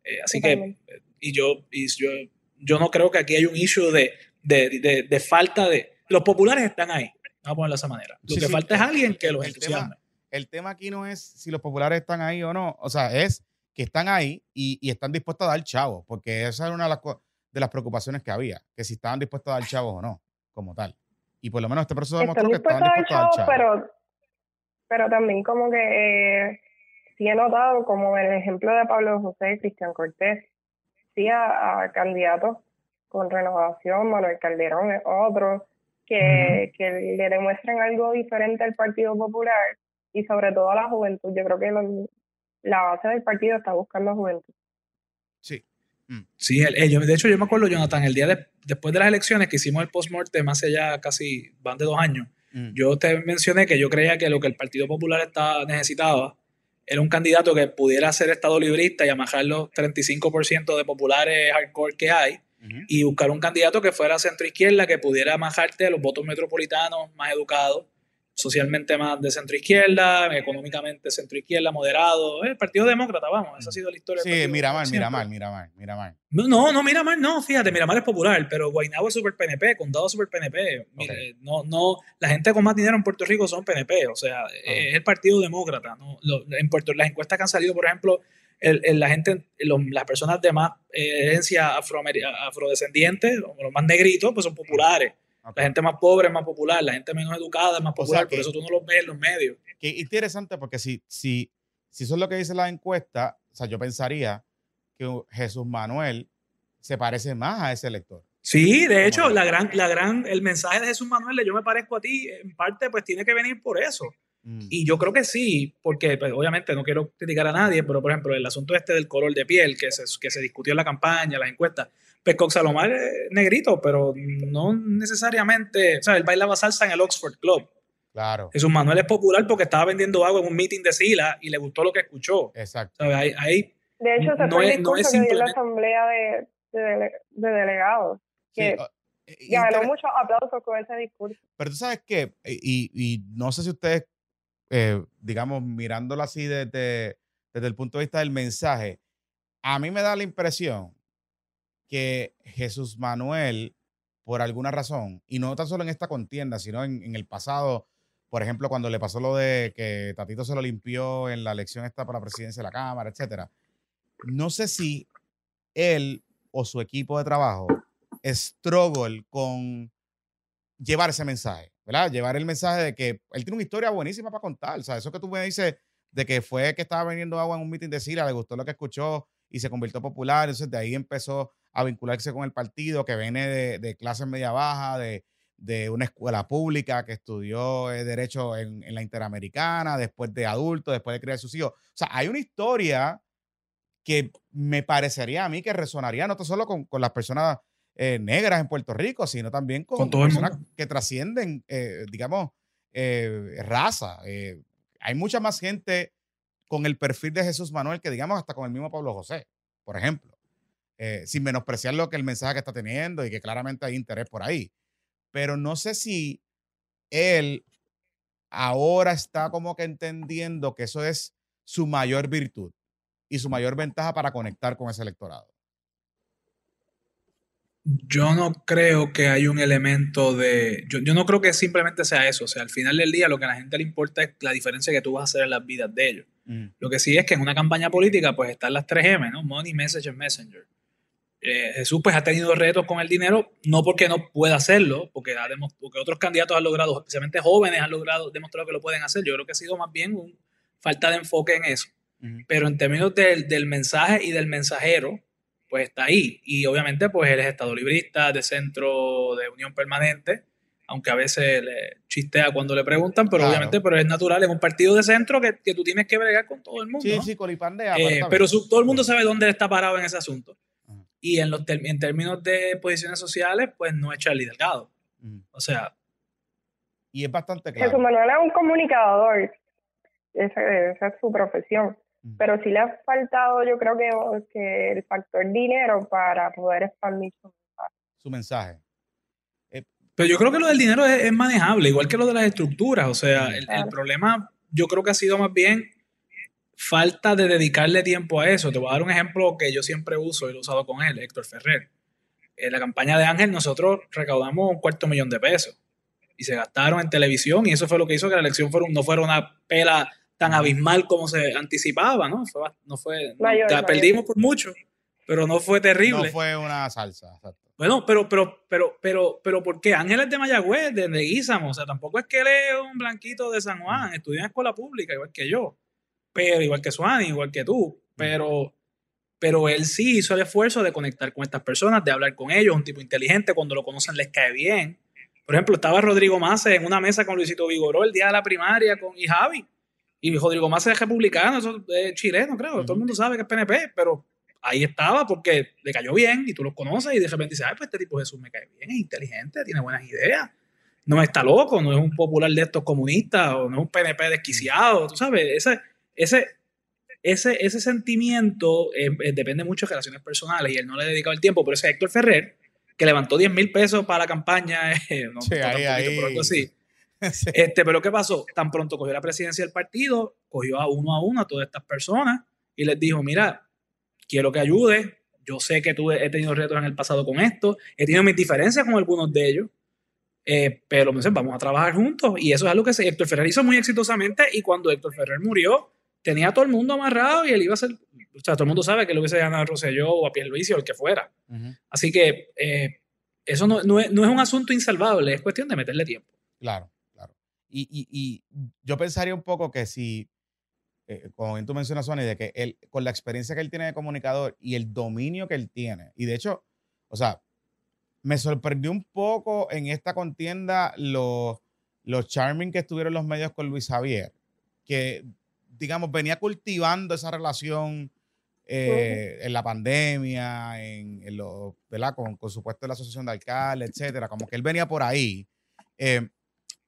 Eh, así que, y yo, y yo, yo no creo que aquí hay un issue de, de, de, falta de... Los populares están ahí, vamos a ponerlo de esa manera. Lo que falta es alguien que los entusiasme el tema aquí no es si los populares están ahí o no, o sea, es que están ahí y, están dispuestos a dar chavos, porque esa era una de las, preocupaciones que había, que si estaban dispuestos a dar chavos o no, como tal. Y por lo menos este proceso demostró que estaban dispuestos a dar chavos. Pero, pero también como que eh, sí he notado como el ejemplo de Pablo José y Cristian Cortés, sí a, candidatos con renovación, Manuel Calderón es otro, que, que le demuestran algo diferente al Partido Popular y sobre todo a la juventud. Yo creo que la base del partido está buscando juventud. Sí. Mm. Sí, de hecho yo me acuerdo, Jonathan, el día después de las elecciones que hicimos el post-mortem hace ya casi, van de dos años, mm. yo te mencioné que yo creía que lo que el Partido Popular estaba, necesitaba era un candidato que pudiera ser estado librista y amajar los 35% de populares hardcore que hay y buscar un candidato que fuera centro izquierda, que pudiera amajarte los votos metropolitanos más educados socialmente más de centro izquierda, económicamente centro izquierda, moderado. El Partido Demócrata, vamos, esa ha sido la historia. Sí, mira mal, mira mal, mira mal, mira mal. No, no, mira mal, no, fíjate, mira mal es popular, pero Guaynabo es super PNP, Condado es super PNP. no, no, la gente con más dinero en Puerto Rico son PNP, o sea, es el Partido Demócrata. ¿no? en Puerto, las encuestas que han salido, por ejemplo, la gente, las personas de más eh, herencia afrodescendiente, los más negritos, pues son populares. La gente más pobre es más popular, la gente menos educada es más popular, por eso tú no lo ves en los medios. Qué interesante, porque si, si, si eso es lo que dice la encuesta, o sea, yo pensaría que Jesús Manuel se parece más a ese elector. Sí, de hecho, la gran, la gran, el mensaje de Jesús Manuel de yo me parezco a ti, en parte, pues tiene que venir por eso. Mm. Y yo creo que sí, porque pues, obviamente no quiero criticar a nadie, pero por ejemplo, el asunto este del color de piel que se, que se discutió en la campaña, las encuestas, con Salomar es negrito, pero no necesariamente, o sea, él bailaba salsa en el Oxford Club. Claro. Jesús Manuel es popular porque estaba vendiendo agua en un meeting de Sila y le gustó lo que escuchó. Exacto. Ahí, de hecho, se no es, no es simplemente... la asamblea de, de, delegados. Que ganó muchos aplausos con ese discurso. Pero tú sabes qué, y, y no sé si ustedes, eh, digamos, mirándolo así desde, desde el punto de vista del mensaje, a mí me da la impresión que Jesús Manuel, por alguna razón, y no tan solo en esta contienda, sino en, el pasado, por ejemplo, cuando le pasó lo de que Tatito se lo limpió en la elección esta para la presidencia de la Cámara, etcétera. No sé si él o su equipo de trabajo struggle con llevar ese mensaje, ¿verdad? Llevar el mensaje de que él tiene una historia buenísima para contar. O sea, eso que tú me dices de que fue que estaba vendiendo agua en un meeting de Sira, le gustó lo que escuchó y se convirtió popular. Entonces, de ahí empezó a vincularse con el partido, que viene de, de clase media baja, de, una escuela pública, que estudió eh, Derecho en, la Interamericana, después de adulto, después de criar sus hijos. O sea, hay una historia que me parecería a mí que resonaría no solo con, las personas eh, negras en Puerto Rico, sino también con, personas que trascienden, eh, digamos, raza. hay mucha más gente con el perfil de Jesús Manuel que, digamos, hasta con el mismo Pablo José, por ejemplo. Eh, sin menospreciar lo que el mensaje que está teniendo y que claramente hay interés por ahí. Pero no sé si él ahora está como que entendiendo que eso es su mayor virtud y su mayor ventaja para conectar con ese electorado. Yo no creo que hay un elemento de... Yo, no creo que simplemente sea eso. O sea, al final del día lo que a la gente le importa es la diferencia que tú vas a hacer en las vidas de ellos. Mm. Lo que sí es que en una campaña política pues están las 3M, ¿no? Money, Message and Messenger. Eh, Jesús pues ha tenido retos con el dinero, no porque no pueda hacerlo, porque, porque otros candidatos han logrado, especialmente jóvenes han logrado, demostrado que lo pueden hacer. Yo creo que ha sido más bien una falta de enfoque en eso. Pero en términos del, del, mensaje y del mensajero, pues está ahí. Y obviamente pues él es estado librista, de centro de unión permanente, aunque a veces le chistea cuando le preguntan, pero obviamente pero es natural, es un partido de centro que, que, tú tienes que bregar con todo el mundo. Sí, sí, colipandea. Eh, pero todo el mundo sabe dónde está parado en ese asunto. Y en, los en términos de posiciones sociales, pues no es Charlie Delgado. O sea. Y es bastante claro. Jesús Manuel es un comunicador. Esa, es su profesión. Pero sí le ha faltado, yo creo que, que el factor dinero para poder expandir su mensaje. Su mensaje. Eh, pero yo creo que lo del dinero es, manejable, igual que lo de las estructuras. O sea, el, el problema yo creo que ha sido más bien falta de dedicarle tiempo a eso. Te voy a dar un ejemplo que yo siempre uso y lo he usado con él, Héctor Ferrer. En la campaña de Ángel nosotros recaudamos un cuarto millón de pesos y se gastaron en televisión y eso fue lo que hizo que la elección no fuera una pela tan abismal como se anticipaba, ¿no? no fue, la perdimos por mucho, pero no fue terrible. No fue una salsa, Bueno, pero, pero, pero, pero, pero, ¿por qué? Ángel es de Mayagüez, de o sea, tampoco es que él es un blanquito de San Juan, estudió en escuela pública igual que yo pero igual que Suani, igual que tú, pero, pero él sí hizo el esfuerzo de conectar con estas personas, de hablar con ellos, un tipo inteligente, cuando lo conocen les cae bien. Por ejemplo, estaba Rodrigo Mase en una mesa con Luisito Vigoró el día de la primaria con, y Javi. Y Rodrigo Mase es republicano, eso es chileno, creo. Todo el mundo sabe que es PNP, pero ahí estaba porque le cayó bien y tú lo conoces y de repente dices, ay, pues este tipo Jesús me cae bien, es inteligente, tiene buenas ideas. No está loco, no es un popular de estos comunistas o no es un PNP desquiciado, tú sabes, ese, ese, ese, ese sentimiento eh, eh, depende mucho de relaciones personales y él no le ha dedicado el tiempo, pero ese Héctor Ferrer, que levantó 10 mil pesos para la campaña, *laughs* eh, no, sí, ahí, ahí. Por algo así. *laughs* Este, pero ¿qué pasó? Tan pronto cogió la presidencia del partido, cogió a uno a uno a todas estas personas y les dijo, mira, quiero que ayude, yo sé que tú he tenido retos en el pasado con esto, he tenido mis diferencias con algunos de ellos, pero me vamos a trabajar juntos y eso es algo que Héctor Ferrer hizo muy exitosamente y cuando Héctor Ferrer murió, tenía a todo el mundo amarrado y él iba a ser, o sea, todo el mundo sabe que lo hubiese ganado a Rosselló o a Pierluisi o el que fuera. Así que eh, eso no, no, es, un asunto insalvable, es cuestión de meterle tiempo. Claro, claro. Y, y, y yo pensaría un poco que si, eh, como bien tú mencionas, Sony, de que él, con la experiencia que él tiene de comunicador y el dominio que él tiene, y de hecho, o sea, me sorprendió un poco en esta contienda los, los charming que estuvieron los medios con Luis Javier, que digamos, venía cultivando esa relación eh, en la pandemia, en, lo, ¿verdad? Con, con su puesto de la asociación de alcaldes, etcétera, como que él venía por ahí. Eh,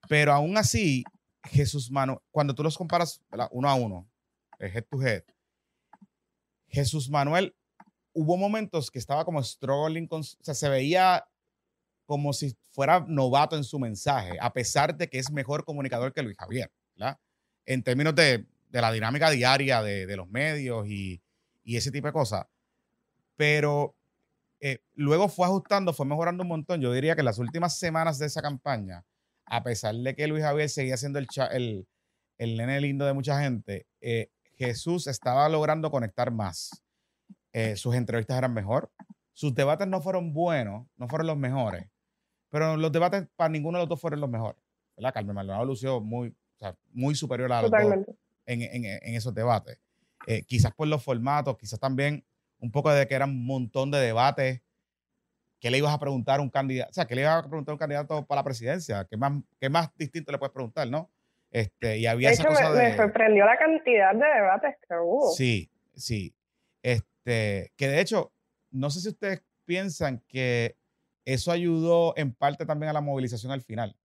pero aún así, Jesús Manuel, cuando tú los comparas uno a uno, head to head, Jesús Manuel, hubo momentos que estaba como struggling, con, o sea, se veía como si fuera novato en su mensaje, a pesar de que es mejor comunicador que Luis Javier, ¿verdad? En términos de, de la dinámica diaria de, los medios y, ese tipo de cosas. Pero eh, luego fue ajustando, fue mejorando un montón. Yo diría que las últimas semanas de esa campaña, a pesar de que Luis Javier seguía siendo el, el, el nene lindo de mucha gente, eh, Jesús estaba logrando conectar más. Eh, sus entrevistas eran mejor. Sus debates no fueron buenos, no fueron los mejores, pero los debates para ninguno de los dos fueron los mejores. ¿verdad? Carmen Maldonado lució muy, muy superior a los dos en, esos debates. Eh, quizás por los formatos, quizás también un poco de que era un montón de debates. ¿Qué le ibas a preguntar a un candidato? O sea, ¿qué le ibas a preguntar a un candidato para la presidencia? ¿Qué más, qué más distinto le puedes preguntar, no? Este, y había de hecho, me, sorprendió la cantidad de debates que hubo. Sí, sí. Este, que de hecho, no sé si ustedes piensan que eso ayudó en parte también a la movilización al final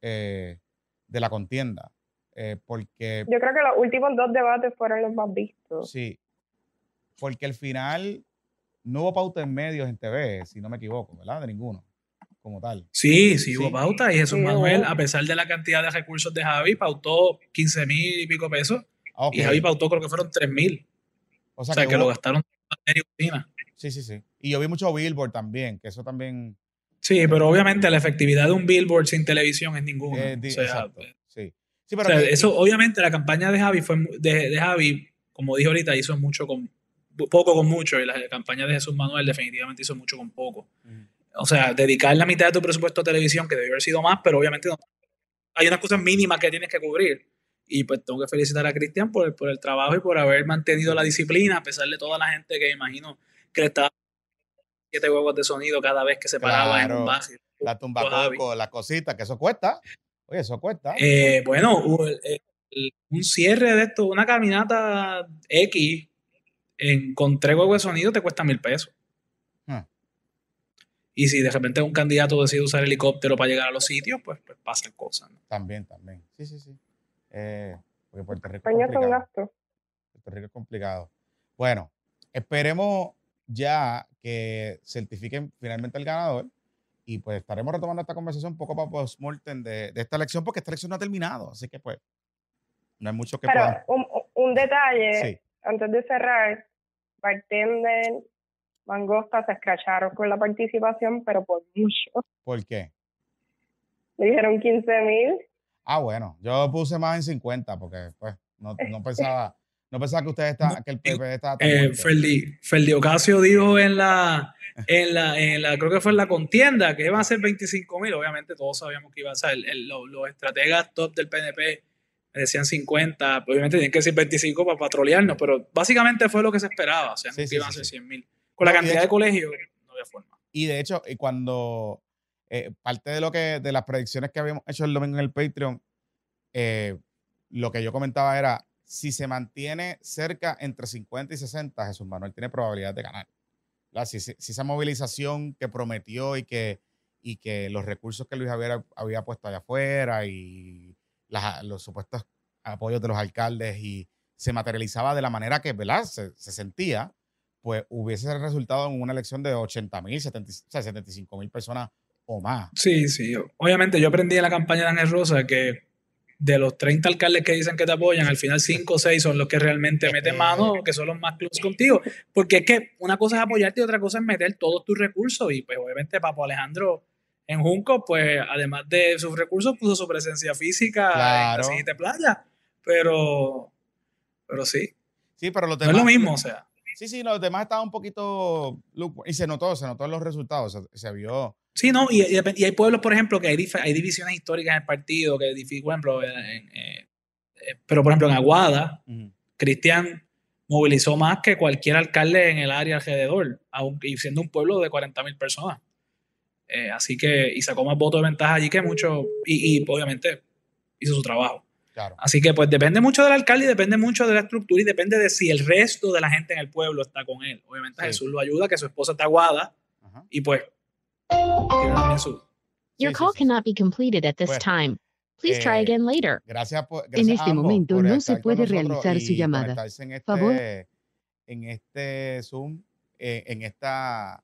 eh, de la contienda. Eh, porque... Yo creo que los últimos dos debates fueron los más vistos. Sí, porque al final no hubo pauta en medios en TV, si no me equivoco, ¿verdad? De ninguno, como tal. Sí, sí, hubo pauta y Jesús Manuel, a pesar de la cantidad de recursos de Javi, pautó 15 mil y pico pesos. Y Javi pautó creo que fueron 3 mil. O sea, que, lo gastaron en Sí, sí, sí. Y yo vi mucho Billboard también, que eso también... Sí, pero obviamente la efectividad de un Billboard sin televisión es ninguna. exacto, eso, obviamente, la campaña de Javi fue de, Javi, como dijo ahorita, hizo mucho con poco con mucho, y la campaña de Jesús Manuel definitivamente hizo mucho con poco. O sea, dedicar la mitad de tu presupuesto a televisión, que debió haber sido más, pero obviamente hay unas cosas mínimas que tienes que cubrir. Y pues tengo que felicitar a Cristian por, por el trabajo y por haber mantenido la disciplina, a pesar de toda la gente que imagino que le estaba siete huevos de sonido cada vez que se paraba en un base. La tumba la cosita, que eso cuesta eso cuesta. Eh, bueno, un cierre de esto, una caminata X en, con tres huevos de sonido te cuesta mil pesos. Ah. Y si de repente un candidato decide usar helicóptero para llegar a los sitios, pues, pues pasan cosas. También, también. Sí, sí, sí. Eh, porque Puerto Rico es complicado. Puerto Rico es complicado. Bueno, esperemos ya que certifiquen finalmente el ganador y pues estaremos retomando esta conversación un poco para post-mortem de, esta elección, porque esta elección no ha terminado. Así que pues no hay mucho que Pero un, detalle, antes de cerrar, Bartender, Mangosta se escracharon con la participación, pero por mucho. ¿Por qué? Me dijeron 15 mil. Ah, bueno, yo puse más en 50 porque pues no, no *laughs* pensaba... No pensaba que usted está, que el PP está eh, Ferdi, Ocasio dijo en la, en la, en la, creo que fue en la contienda, que iban a ser 25 mil. Obviamente todos sabíamos que iba a ser. los, estrategas top del PNP decían 50, obviamente tienen que decir 25 para patrolearnos, pero básicamente fue lo que se esperaba, o sea, Sí, que sí, iban a ser sí. 100 mil. Con la No, cantidad de hecho- colegios, no había forma. Y de hecho, y cuando eh, parte de lo que, de las predicciones que habíamos hecho el domingo en el Patreon, eh, lo que yo comentaba era, si se mantiene cerca entre 50 y 60, Jesús Manuel tiene probabilidad de ganar. Si, si- esa movilización que prometió y que, y que los recursos que Luis Javier había puesto allá afuera y los supuestos apoyos de los alcaldes y se materializaba de la manera que ¿verdad? Se, se sentía, pues hubiese resultado en una elección de 80 mil, 75 mil personas o más. Sí, sí. Obviamente yo aprendí en la campaña de Ángel Rosa que de los 30 alcaldes que dicen que te apoyan, al final 5 o 6 son los que realmente meten mano, que son los más close contigo. Porque es que una cosa es apoyarte y otra cosa es meter todos tus recursos. Y pues obviamente Papo Alejandro en Junco, pues además de sus recursos, puso su presencia física en Claro. la siguiente playa. Pero, pero sí, Sí, pero los no demás. es lo mismo, o sea. Sí, sí, los demás estaban un poquito. Y se notó, se notó en los resultados. Se, se vio. Sí, no, y, y hay pueblos, por ejemplo, que hay, hay divisiones históricas en el partido, que, por ejemplo, en- eh, pero por ejemplo en Aguada, Ujú. Cristian movilizó más que cualquier alcalde en el área alrededor, aunque y siendo un pueblo de 40 mil personas. Eh, así que, y sacó más votos de ventaja allí que mucho, y, y obviamente hizo su trabajo. Claro. Así que pues depende mucho del alcalde y depende mucho de la estructura y depende de si el resto de la gente en el pueblo está con él. Obviamente Sí. Jesús lo ayuda, que su esposa está aguada Ajá. y pues su... Sí, Your sí, call sí, cannot be completed at this Bueno, time. Please try eh, again later. Gracias por. En gracias a este ambos momento por no se puede realizar su llamada. En este, Favor. En este Zoom, eh, en, esta,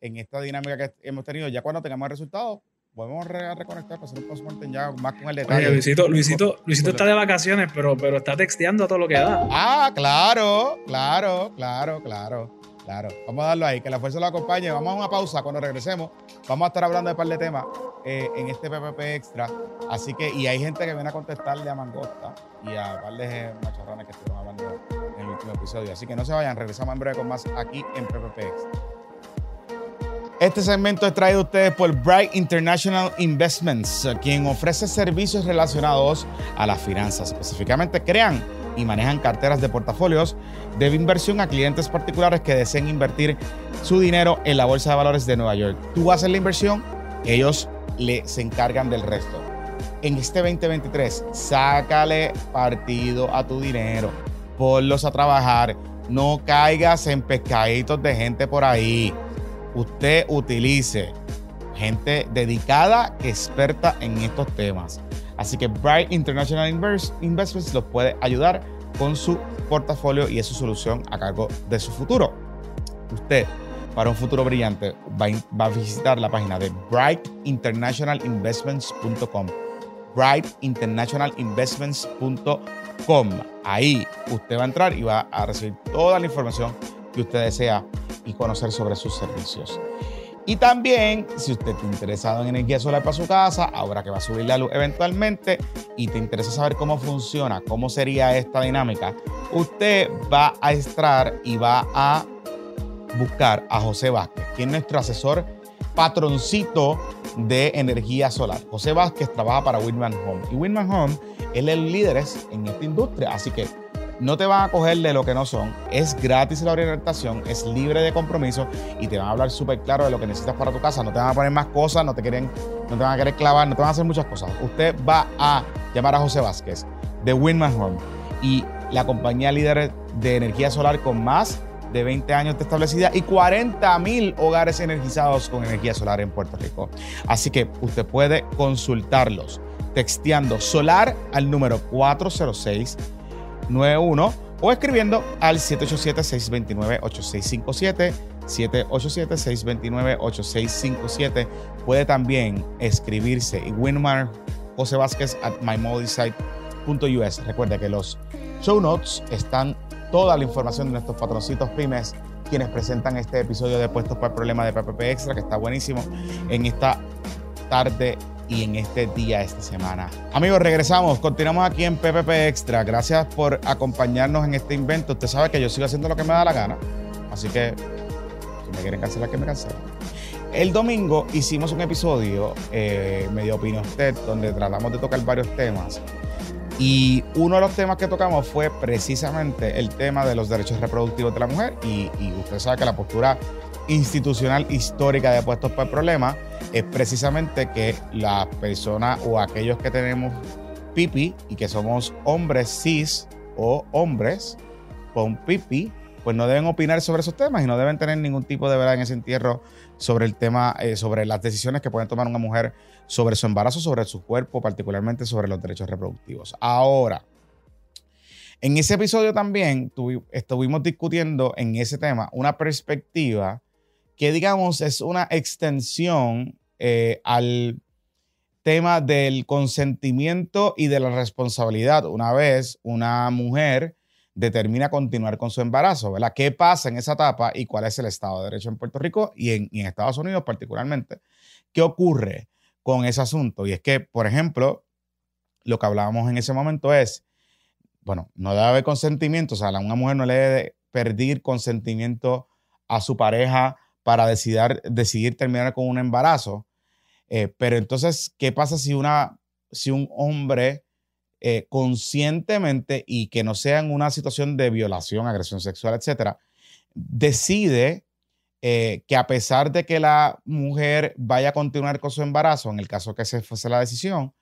en esta dinámica que hemos tenido. Ya cuando tengamos el resultado, volvemos a re- reconectar para hacer un postmortem ya más con el detalle. Oye, Luisito, Luisito, Luisito está de vacaciones, pero, pero está texteando a todo lo que da. Ah, claro, claro, claro, claro, claro. Vamos a darlo ahí, que la fuerza lo acompañe. Vamos a una pausa cuando regresemos. Vamos a estar hablando de un par de temas eh, en este PPP Extra. Así que, y hay gente que viene a contestarle a Mangosta y a par de macharrones que estuvieron hablando en el último episodio. Así que no se vayan, regresamos en breve con más aquí en PPP Extra. Este segmento es traído a ustedes por Bright International Investments, quien ofrece servicios relacionados a las finanzas. Específicamente crean y manejan carteras de portafolios de inversión a clientes particulares que deseen invertir su dinero en la Bolsa de Valores de Nueva York. Tú haces la inversión, ellos le, se encargan del resto. En este 2023, sácale partido a tu dinero, ponlos a trabajar, no caigas en pescaditos de gente por ahí usted utilice gente dedicada, experta en estos temas. Así que Bright International Investments los puede ayudar con su portafolio y es su solución a cargo de su futuro. Usted, para un futuro brillante, va, va a visitar la página de brightinternationalinvestments.com. brightinternationalinvestments.com. Ahí usted va a entrar y va a recibir toda la información que usted desea y conocer sobre sus servicios. Y también, si usted está interesado en energía solar para su casa, ahora que va a subir la luz eventualmente y te interesa saber cómo funciona, cómo sería esta dinámica, usted va a entrar y va a buscar a José Vázquez, quien es nuestro asesor patroncito de energía solar. José Vázquez trabaja para Winman Home y Winman Home es el líder en esta industria, así que no te van a coger de lo que no son. Es gratis la orientación, es libre de compromiso y te van a hablar súper claro de lo que necesitas para tu casa. No te van a poner más cosas, no te, quieren, no te van a querer clavar, no te van a hacer muchas cosas. Usted va a llamar a José Vázquez de Winman Home y la compañía líder de energía solar con más de 20 años de establecida y 40 mil hogares energizados con energía solar en Puerto Rico. Así que usted puede consultarlos texteando solar al número 406 91 o escribiendo al 787-629-8657. 787-629-8657. Puede también escribirse y Winmar José Vázquez at mymodisite.us. Recuerda que los show notes están toda la información de nuestros patroncitos pymes quienes presentan este episodio de Puestos para el Problema de PPP Extra, que está buenísimo en esta tarde y en este día, esta semana. Amigos, regresamos. Continuamos aquí en PPP Extra. Gracias por acompañarnos en este invento. Usted sabe que yo sigo haciendo lo que me da la gana. Así que, si me quieren cancelar, que me cancelen. El domingo hicimos un episodio, eh, medio opinión usted, donde tratamos de tocar varios temas. Y uno de los temas que tocamos fue precisamente el tema de los derechos reproductivos de la mujer. Y usted sabe que la postura institucional histórica de Puestos por el Problema es precisamente que la persona o aquellos que tenemos pipi y que somos hombres cis o hombres con pipi, pues no deben opinar sobre esos temas y no deben tener ningún tipo de verdad en ese entierro sobre el tema, eh, sobre las decisiones que pueden tomar una mujer sobre su embarazo, sobre su cuerpo, particularmente sobre los derechos reproductivos. Ahora, en ese episodio también estuvimos discutiendo en ese tema una perspectiva que digamos es una extensión eh, al tema del consentimiento y de la responsabilidad. Una vez una mujer determina continuar con su embarazo, ¿verdad? ¿Qué pasa en esa etapa y cuál es el Estado de Derecho en Puerto Rico y en, Estados Unidos particularmente? ¿Qué ocurre con ese asunto? Y es que, por ejemplo, lo que hablábamos en ese momento es, bueno, no debe haber consentimiento, o sea, una mujer no le debe pedir consentimiento a su pareja para decidir, terminar con un embarazo. Eh, pero entonces, ¿qué pasa si, una, si un hombre eh, conscientemente y que no sea en una situación de violación, agresión sexual, etcétera, decide eh, que a pesar de que la mujer vaya a continuar con su embarazo, en el caso que se fuese la decisión,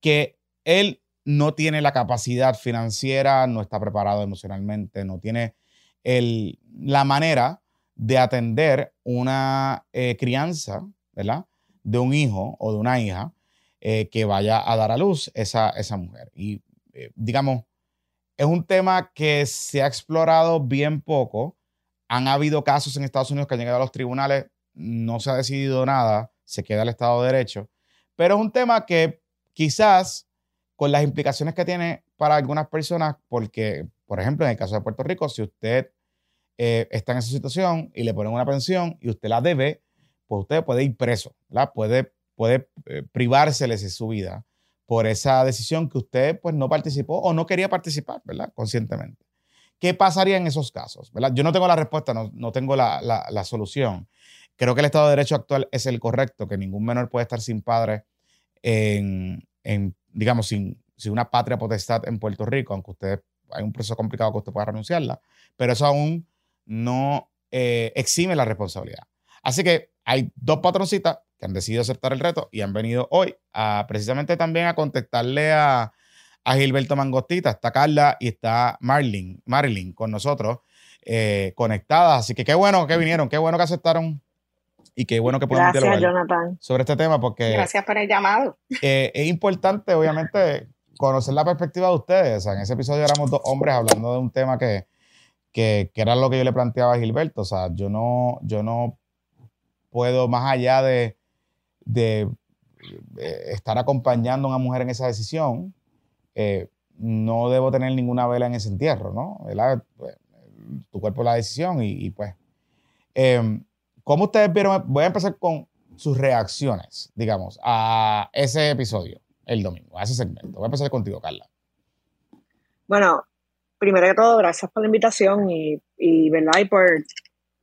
que él no tiene la capacidad financiera, no está preparado emocionalmente, no tiene el, la manera de atender una eh, crianza, ¿verdad? De un hijo o de una hija eh, que vaya a dar a luz esa, esa mujer. Y eh, digamos, es un tema que se ha explorado bien poco. Han habido casos en Estados Unidos que han llegado a los tribunales, no se ha decidido nada, se queda el Estado de Derecho, pero es un tema que quizás con las implicaciones que tiene para algunas personas, porque, por ejemplo, en el caso de Puerto Rico, si usted eh, está en esa situación y le ponen una pensión y usted la debe, pues usted puede ir preso, ¿verdad? Puede, puede eh, privársele de su vida por esa decisión que usted pues no participó o no quería participar, ¿verdad? Conscientemente. ¿Qué pasaría en esos casos? ¿verdad? Yo no tengo la respuesta, no, no tengo la, la, solución. Creo que el Estado de Derecho actual es el correcto, que ningún menor puede estar sin padre en, en digamos, sin, sin, una patria potestad en Puerto Rico, aunque usted hay un proceso complicado que usted pueda renunciarla, pero eso aún no eh, exime la responsabilidad. Así que hay dos patroncitas que han decidido aceptar el reto y han venido hoy a precisamente también a contestarle a, Gilberto Mangostita. Está Carla y está Marlin, Marilyn con nosotros eh, conectadas. Así que qué bueno que vinieron, qué bueno que aceptaron y qué bueno que podemos Gracias, Jonathan. sobre este tema porque... Gracias por el llamado. Eh, es importante, obviamente, conocer la perspectiva de ustedes. O sea, en ese episodio éramos dos hombres hablando de un tema que que, era lo que yo le planteaba a Gilberto. O sea, yo no, yo no puedo, más allá de, de, estar acompañando a una mujer en esa decisión, eh, no debo tener ninguna vela en ese entierro, ¿no? Pues, tu cuerpo es la decisión y, pues. Eh, ¿Cómo ustedes vieron? Voy a empezar con sus reacciones, digamos, a ese episodio el domingo, a ese segmento. Voy a empezar contigo, Carla. Bueno, primero que todo, gracias por la invitación y, y ¿verdad? Y por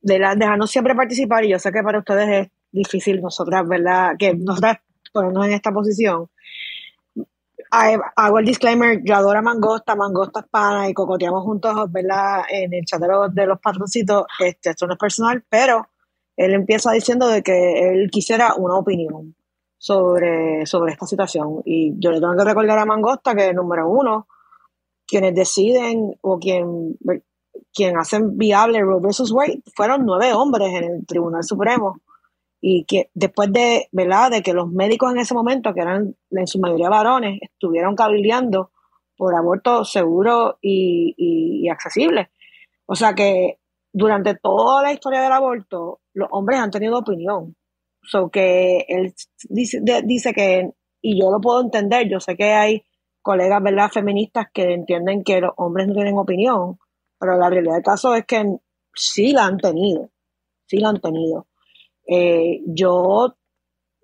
dejarnos siempre participar. Y yo sé que para ustedes es difícil nosotras, ¿verdad? Que ponernos en esta posición. Hago el disclaimer, yo adoro a Mangosta, Mangosta es pana y cocoteamos juntos, ¿verdad? En el chat de los, patroncitos, este, esto no es personal, pero él empieza diciendo de que él quisiera una opinión sobre, sobre esta situación. Y yo le tengo que recordar a Mangosta que, número uno, quienes deciden o quien, quien hacen viable Roe versus Wade fueron nueve hombres en el Tribunal Supremo y que después de, ¿verdad? de que los médicos en ese momento, que eran en su mayoría varones, estuvieron cabildeando por aborto seguro y, accesible. O sea que durante toda la historia del aborto, los hombres han tenido opinión. So que él dice, dice que, y yo lo puedo entender, yo sé que hay colegas ¿verdad? feministas que entienden que los hombres no tienen opinión, pero la realidad del caso es que sí la han tenido, sí la han tenido. Eh, yo,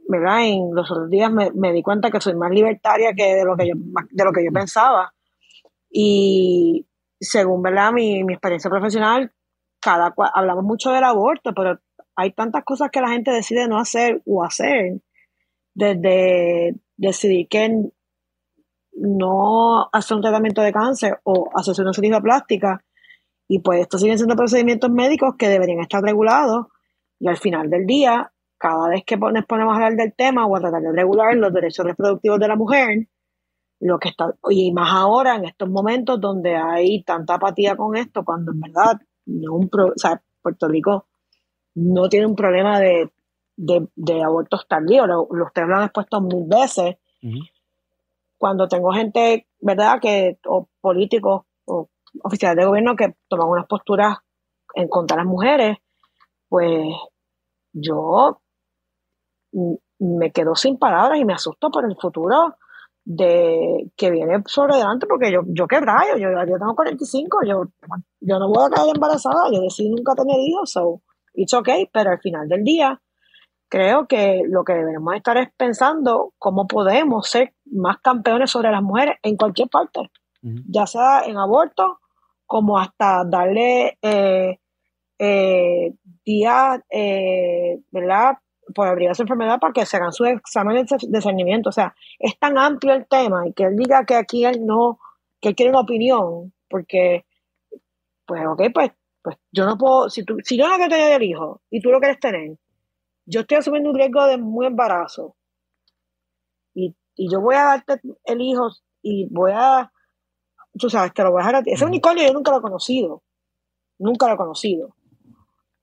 ¿verdad? En los otros días me, di cuenta que soy más libertaria que de lo que yo, de lo que yo pensaba. Y según, ¿verdad? Mi, mi experiencia profesional, cada hablamos mucho del aborto, pero hay tantas cosas que la gente decide no hacer o hacer, desde decidir que no hacer un tratamiento de cáncer o hacerse una cirugía plástica. Y pues estos siguen siendo procedimientos médicos que deberían estar regulados y al final del día, cada vez que nos ponemos a hablar del tema o a tratar de regular los derechos reproductivos de la mujer, lo que está, y más ahora en estos momentos donde hay tanta apatía con esto, cuando en verdad no un o sea, Puerto Rico no tiene un problema de, abortos tardíos, lo, ustedes lo han expuesto mil veces. Cuando tengo gente, ¿verdad?, que, o políticos o oficiales de gobierno que toman unas posturas en contra de las mujeres, pues yo me quedo sin palabras y me asusto por el futuro de que viene sobre delante porque yo, yo qué rayo, yo, yo tengo 45, yo, yo no voy a caer embarazada, yo decidí nunca tener hijos, so it's okay, pero al final del día creo que lo que debemos estar es pensando cómo podemos ser más campeones sobre las mujeres en cualquier parte, ya sea en aborto, como hasta darle eh, eh, días, eh, ¿verdad? Por abrir esa enfermedad para que se hagan su examen de discernimiento. O sea, es tan amplio el tema y que él diga que aquí él no, que él quiere una opinión, porque, pues, ok, pues, pues yo no puedo, si, tú, si yo no quiero tener el hijo y tú lo quieres tener, yo estoy asumiendo un riesgo de muy embarazo. Y, y yo voy a darte el hijo y voy a, tú sabes, te lo voy a dejar a ti. Ese unicornio yo nunca lo he conocido, nunca lo he conocido.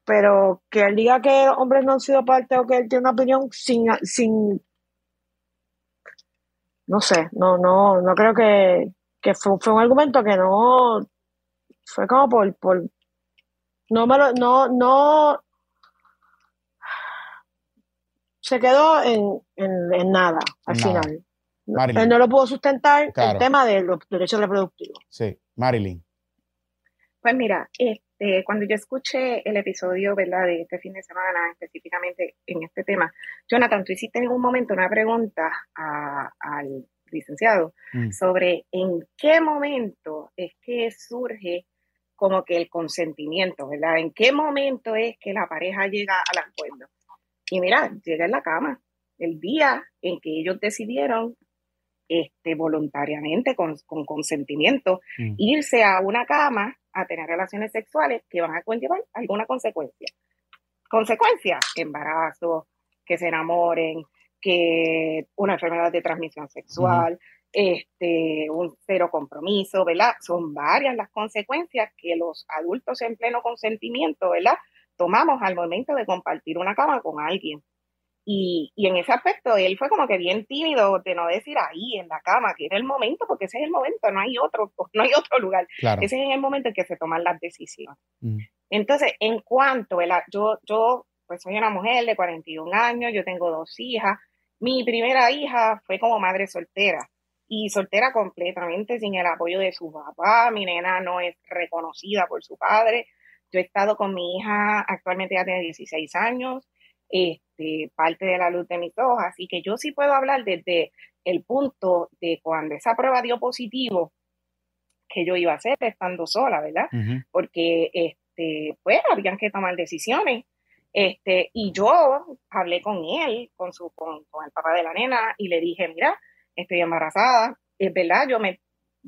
Pero que él diga que hombres no han sido parte o que él tiene una opinión sin, sin no sé, no, no, no creo que, que fue, fue, un argumento que no fue como por, por no me lo, no, no se quedó en, en, nada al final. Él no lo pudo sustentar el tema de los derechos reproductivos. Sí, Marilyn. Pues mira, eh, cuando yo escuché el episodio, ¿verdad?, de este fin de semana, específicamente en este tema, Jonathan, tú hiciste en un momento una pregunta al licenciado mm. sobre en qué momento es que surge como que el consentimiento, ¿verdad? ¿En qué momento es que la pareja llega al acuerdo? Y mira, llega en la cama, el día en que ellos decidieron este, voluntariamente, con, consentimiento, mm. irse a una cama a tener relaciones sexuales que van a conllevar alguna consecuencia. Consecuencia, embarazo, que se enamoren, que una enfermedad de transmisión sexual, este, un cero compromiso, ¿verdad? Son varias las consecuencias que los adultos en pleno consentimiento, ¿verdad? Tomamos al momento de compartir una cama con alguien. Y, y, en ese aspecto él fue como que bien tímido de no decir ahí en la cama, que era el momento, porque ese es el momento, no hay otro, *laughs* no hay otro lugar. Ese es el momento en que se toman las decisiones. Mm. Entonces, en cuanto, yo, yo pues soy una mujer de 41 años, yo tengo dos hijas. Mi primera hija fue como madre soltera y soltera completamente sin el apoyo de su papá. Mi nena no es reconocida por su padre. Yo he estado con mi hija, actualmente ya tiene 16 años este, parte de la luz de mis ojos. Así que yo sí puedo hablar desde el punto de cuando esa prueba dio positivo, que yo iba a hacer estando sola, ¿verdad? Porque, este, pues, habían que tomar decisiones. Este, y yo hablé con él, con, su, con, con el papá de la nena, y le dije, mira, estoy embarazada. Es verdad, yo me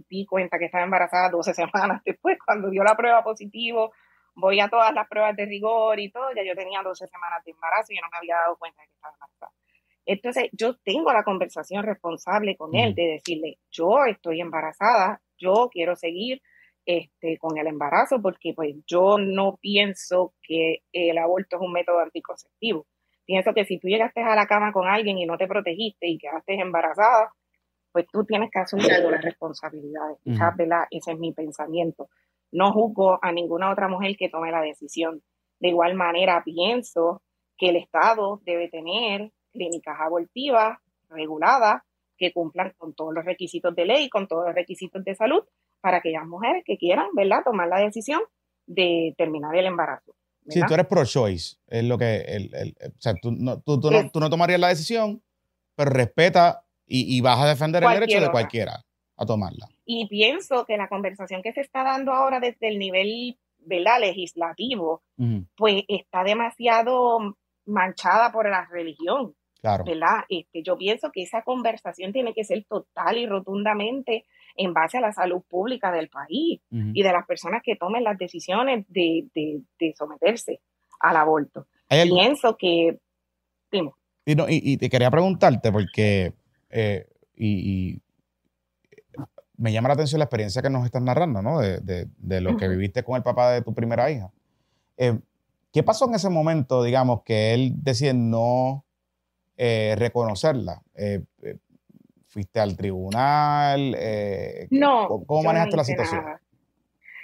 di cuenta que estaba embarazada 12 semanas *laughs* después, cuando dio la prueba positivo, voy a todas las pruebas de rigor y todo, ya yo tenía 12 semanas de embarazo y yo no me había dado cuenta de que estaba embarazada. Entonces, yo tengo la conversación responsable con él de decirle, yo estoy embarazada, yo quiero seguir este, con el embarazo porque pues yo no pienso que el aborto es un método anticonceptivo. Pienso que si tú llegaste a la cama con alguien y no te protegiste y quedaste embarazada, pues tú tienes que asumir algunas responsabilidades. Ese es mi pensamiento. No juzgo a ninguna otra mujer que tome la decisión. De igual manera, pienso que el Estado debe tener clínicas abortivas reguladas que cumplan con todos los requisitos de ley, con todos los requisitos de salud, para aquellas mujeres que quieran, ¿verdad?, tomar la decisión de terminar el embarazo. Si tú eres pro-choice, es lo que, el, o sea, tú no, tú, no, tú no tomarías la decisión, pero respeta y, vas a defender el derecho de cualquiera a tomarla. Y pienso que la conversación que se está dando ahora desde el nivel legislativo, pues está demasiado manchada por la religión. Claro. ¿verdad? Este, yo pienso que esa conversación tiene que ser total y rotundamente en base a la salud pública del país Ujú. y de las personas que tomen las decisiones de, de- de someterse al aborto. Pienso que, dime, y, no, y- y te quería preguntarte porque eh, y, y me llama la atención la experiencia que nos estás narrando, ¿no? De, de- de lo que viviste con el papá de tu primera hija. Eh, ¿Qué pasó en ese momento, digamos, que él decide no eh, reconocerla? Eh, ¿Fuiste al tribunal? No. ¿Cómo, no manejaste la situación? nada.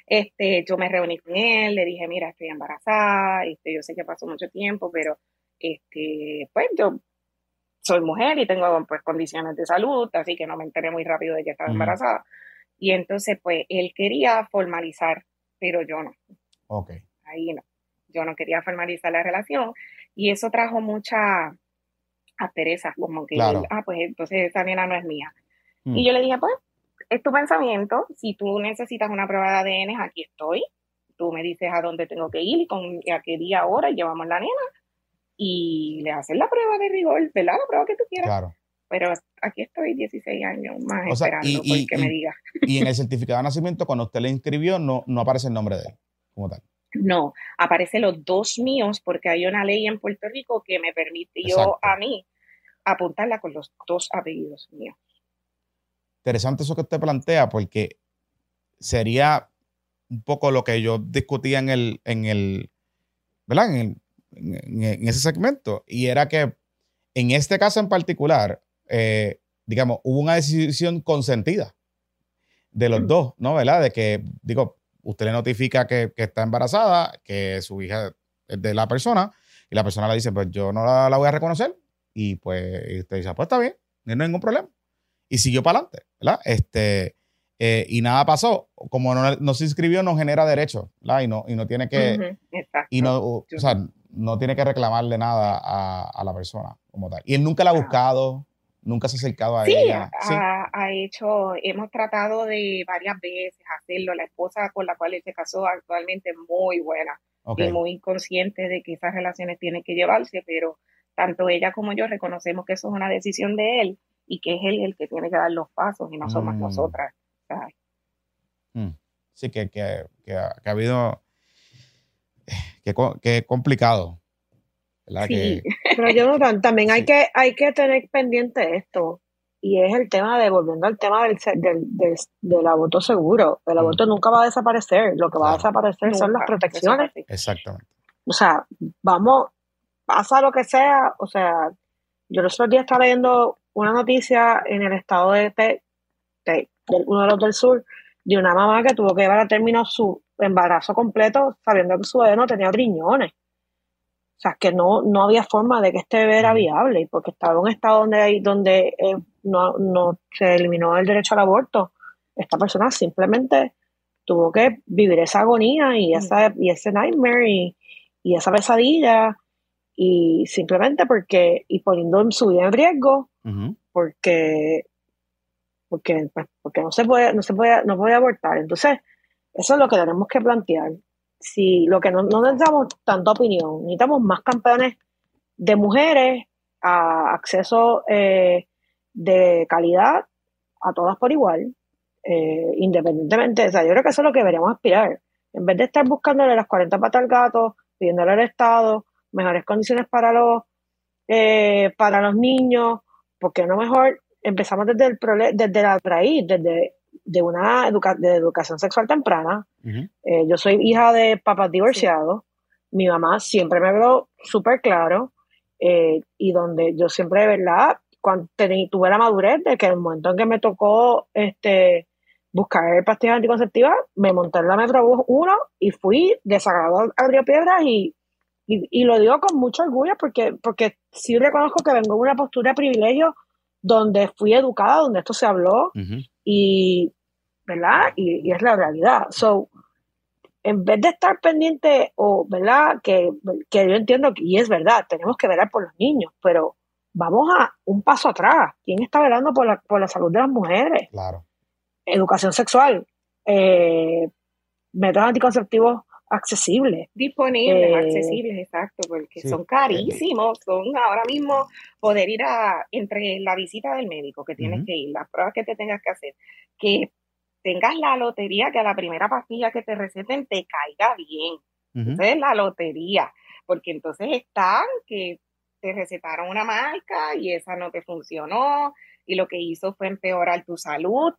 Este, yo me reuní con él, le dije, mira, estoy embarazada, este, yo sé que pasó mucho tiempo, pero este, pues yo soy mujer y tengo pues condiciones de salud, así que no me enteré muy rápido de que estaba embarazada. Y entonces, pues, él quería formalizar, pero yo no, Ok. ahí no. Yo no quería formalizar la relación y eso trajo mucha aspereza, como que, Claro. ah, pues entonces esa nena no es mía. Mm. Y yo le dije, pues, es tu pensamiento, si tú necesitas una prueba de ADN, aquí estoy, tú me dices a dónde tengo que ir y con y a qué día, hora llevamos la nena y le haces la prueba de rigor, ¿verdad? La prueba que tú quieras. Claro. Pero aquí estoy 16 años más O sea, esperando y- y- porque me y- diga. *laughs* Y en el certificado de nacimiento, cuando usted le inscribió, no, no aparece el nombre de él como tal. No, aparecen los dos míos porque hay una ley en Puerto Rico que me permitió Exacto. a mí apuntarla con los dos apellidos míos. Interesante eso que usted plantea, porque sería un poco lo que yo discutía en el, en el, ¿verdad? En, el- en- en ese segmento. Y era que en este caso en particular, eh, digamos, hubo una decisión consentida de los Mm. dos, ¿no? ¿Verdad? De que, digo, usted le notifica que, que está embarazada, que su hija es de la persona, y la persona le dice, pues yo no la, la voy a reconocer, y pues y usted dice, pues está bien, no hay ningún problema. Y siguió para adelante, ¿verdad? Este, eh, y nada pasó. Como no, no se inscribió, no genera derecho, ¿verdad? Y no, y no tiene que, Ujú, exacto. y no, o Yo- sea, no tiene que reclamarle nada a, a la persona como tal. Y él nunca la ha Ah. buscado, nunca se ha acercado a Sí, ella. ha, Sí, ha hecho, hemos tratado de varias veces hacerlo. La esposa con la cual él se casó actualmente es muy buena y muy consciente de que esas relaciones tienen que llevarse, pero tanto ella como yo reconocemos que eso es una decisión de él y que es él el que tiene que dar los pasos y no somos Mm. nosotras. ¿sabes? Mm. Sí, que, que, que ha, que ha habido. Que, co- que complicado. ¿verdad? Sí. Que, Pero Jonathan, también hay que, hay que tener pendiente esto. Y es el tema de, volviendo al tema del, del, del, del aborto seguro. El Mm. aborto nunca va a desaparecer. Lo que va a desaparecer son las protecciones. exactamente. O sea, vamos, pasa lo que sea. O sea, yo los otros días estaba leyendo una noticia en el estado de, Te- Te- del- uno de los del sur, de una mamá que tuvo que llevar a término su embarazo completo sabiendo que su bebé no tenía riñones. O sea, que no, no había forma de que este bebé era viable y porque estaba en un estado donde, donde eh, no, no se eliminó el derecho al aborto. Esta persona simplemente tuvo que vivir esa agonía y, esa, y ese nightmare y, y esa pesadilla y simplemente porque, y poniendo su vida en riesgo Ujú. porque porque pues, porque no se puede no se puede no puede abortar entonces eso es lo que tenemos que plantear. Si lo que no, necesitamos tanta opinión necesitamos más campeones de mujeres a acceso eh, de calidad a todas por igual eh, independientemente. O sea yo creo que eso es lo que deberíamos aspirar. En vez de estar buscándole las 40 patas al gato pidiéndole al Estado mejores condiciones para los eh, para los niños porque no mejor empezamos desde el desde la raíz, desde de una educa- de educación sexual temprana. Eh, yo soy hija de papás divorciados. Mi mamá siempre me habló súper claro eh, y donde yo siempre, ¿verdad? Cuando tuve la madurez de que el momento en que me tocó este buscar pastillas anticonceptivas, me monté en la Metrobús 1 y fui de Sagrado a Río Piedras y, y, y lo digo con mucho orgullo porque, porque sí reconozco que vengo de una postura de privilegio donde fui educada, donde esto se habló. Y, ¿verdad? Y, y es la realidad. So, en vez de estar pendiente, o, ¿verdad? Que, que yo entiendo que, y es verdad, tenemos que velar por los niños, pero vamos a un paso atrás. ¿Quién está velando por la, por la salud de las mujeres? Claro. Educación sexual, eh, métodos anticonceptivos accesibles. Disponibles, Eh, accesibles, exacto, porque sí, son carísimos. Son ahora mismo poder ir a, entre la visita del médico que tienes que ir, las pruebas que te tengas que hacer, que tengas la lotería, que a la primera pastilla que te receten te caiga bien. Esa es la lotería, porque entonces están que te recetaron una marca y esa no te funcionó y lo que hizo fue empeorar tu salud,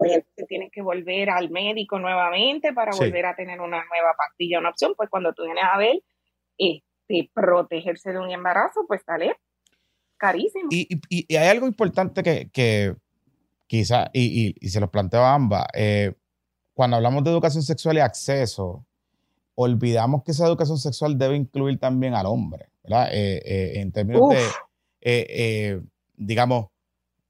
pues entonces tienes que volver al médico nuevamente para Sí. volver a tener una nueva pastilla, una opción, pues cuando tú vienes a ver, este, protegerse de un embarazo, pues sale carísimo. Y, y- y hay algo importante que, que quizá, y, y- se los planteo a ambas, eh, cuando hablamos de educación sexual y acceso, olvidamos que esa educación sexual debe incluir también al hombre, ¿verdad? Eh, eh, en términos Uf. de, digamos,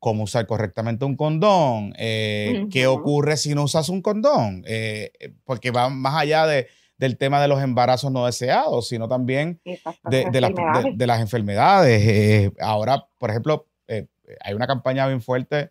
cómo usar correctamente un condón, eh, qué ocurre si no usas un condón, Eh, eh, porque va más allá de- del tema de los embarazos no deseados, sino también de, de las, de- enfermedades. de las enfermedades. Eh, ahora, por ejemplo, hay una campaña bien fuerte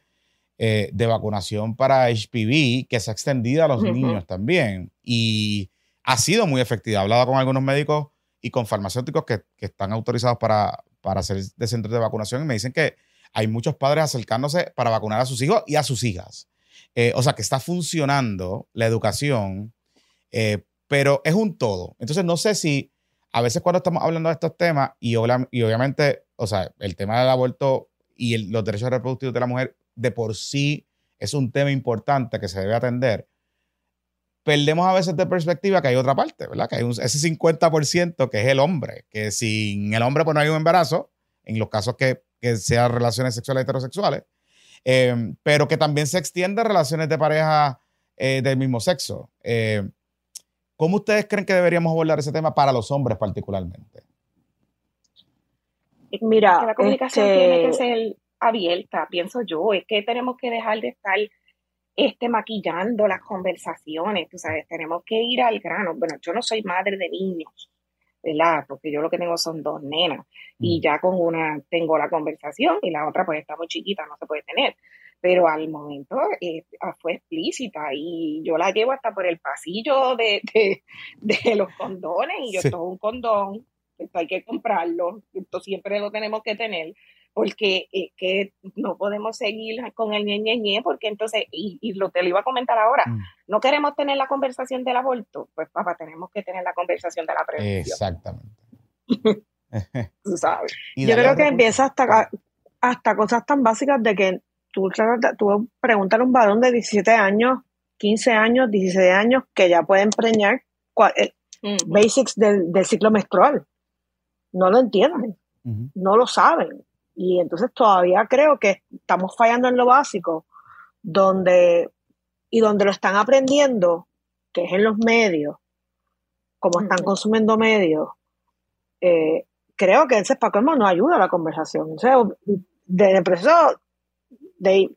de vacunación para HPV que se ha extendido a los niños también y ha sido muy efectiva. He hablado con algunos médicos y con farmacéuticos que, que están autorizados para, para hacer de centros de vacunación y me dicen que hay muchos padres acercándose para vacunar a sus hijos y a sus hijas. Eh, o sea, que está funcionando la educación, eh, pero es un todo. Entonces, no sé si a veces cuando estamos hablando de estos temas, y, y obviamente, o sea, el tema del aborto y el- los derechos reproductivos de la mujer de por sí es un tema importante que se debe atender, perdemos a veces de perspectiva que hay otra parte, ¿verdad? Que hay un- ese 50% que es el hombre, que sin el hombre pues no hay un embarazo, en los casos que, que sean relaciones sexuales heterosexuales, eh, pero que también se extiende a relaciones de pareja eh, del mismo sexo. Eh, ¿Cómo ustedes creen que deberíamos abordar ese tema para los hombres particularmente? Mira, que la comunicación este, tiene que ser abierta, pienso yo. Es que tenemos que dejar de estar este, maquillando las conversaciones, tú sabes, tenemos que ir al grano. Bueno, yo no soy madre de niños, ¿verdad? Porque yo lo que tengo son dos nenas y Mm. ya con una tengo la conversación y la otra pues está muy chiquita, no se puede tener. Pero al momento eh, fue explícita y yo la llevo hasta por el pasillo de, de, de los condones y yo, Sí. esto es un condón, esto hay que comprarlo, esto siempre lo tenemos que tener porque es que no podemos seguir con el ñe, ñe, ñe, porque entonces, y, y lo te lo iba a comentar ahora, Mm. no queremos tener la conversación del aborto, pues papá, tenemos que tener la conversación de la prevención, Exactamente. *laughs* tú sabes. Yo creo que empieza hasta, hasta cosas tan básicas de que tú, tú preguntas a un varón de 17 años, 15 años, 16 años, que ya puede empreñar eh, basics del, del ciclo menstrual. No lo entienden, no lo saben. Y entonces todavía creo que estamos fallando en lo básico, donde, y donde lo están aprendiendo, que es en los medios, como están Ujú. consumiendo medios, eh, creo que ese Paco no ayuda a la conversación. O sea, de- el proceso de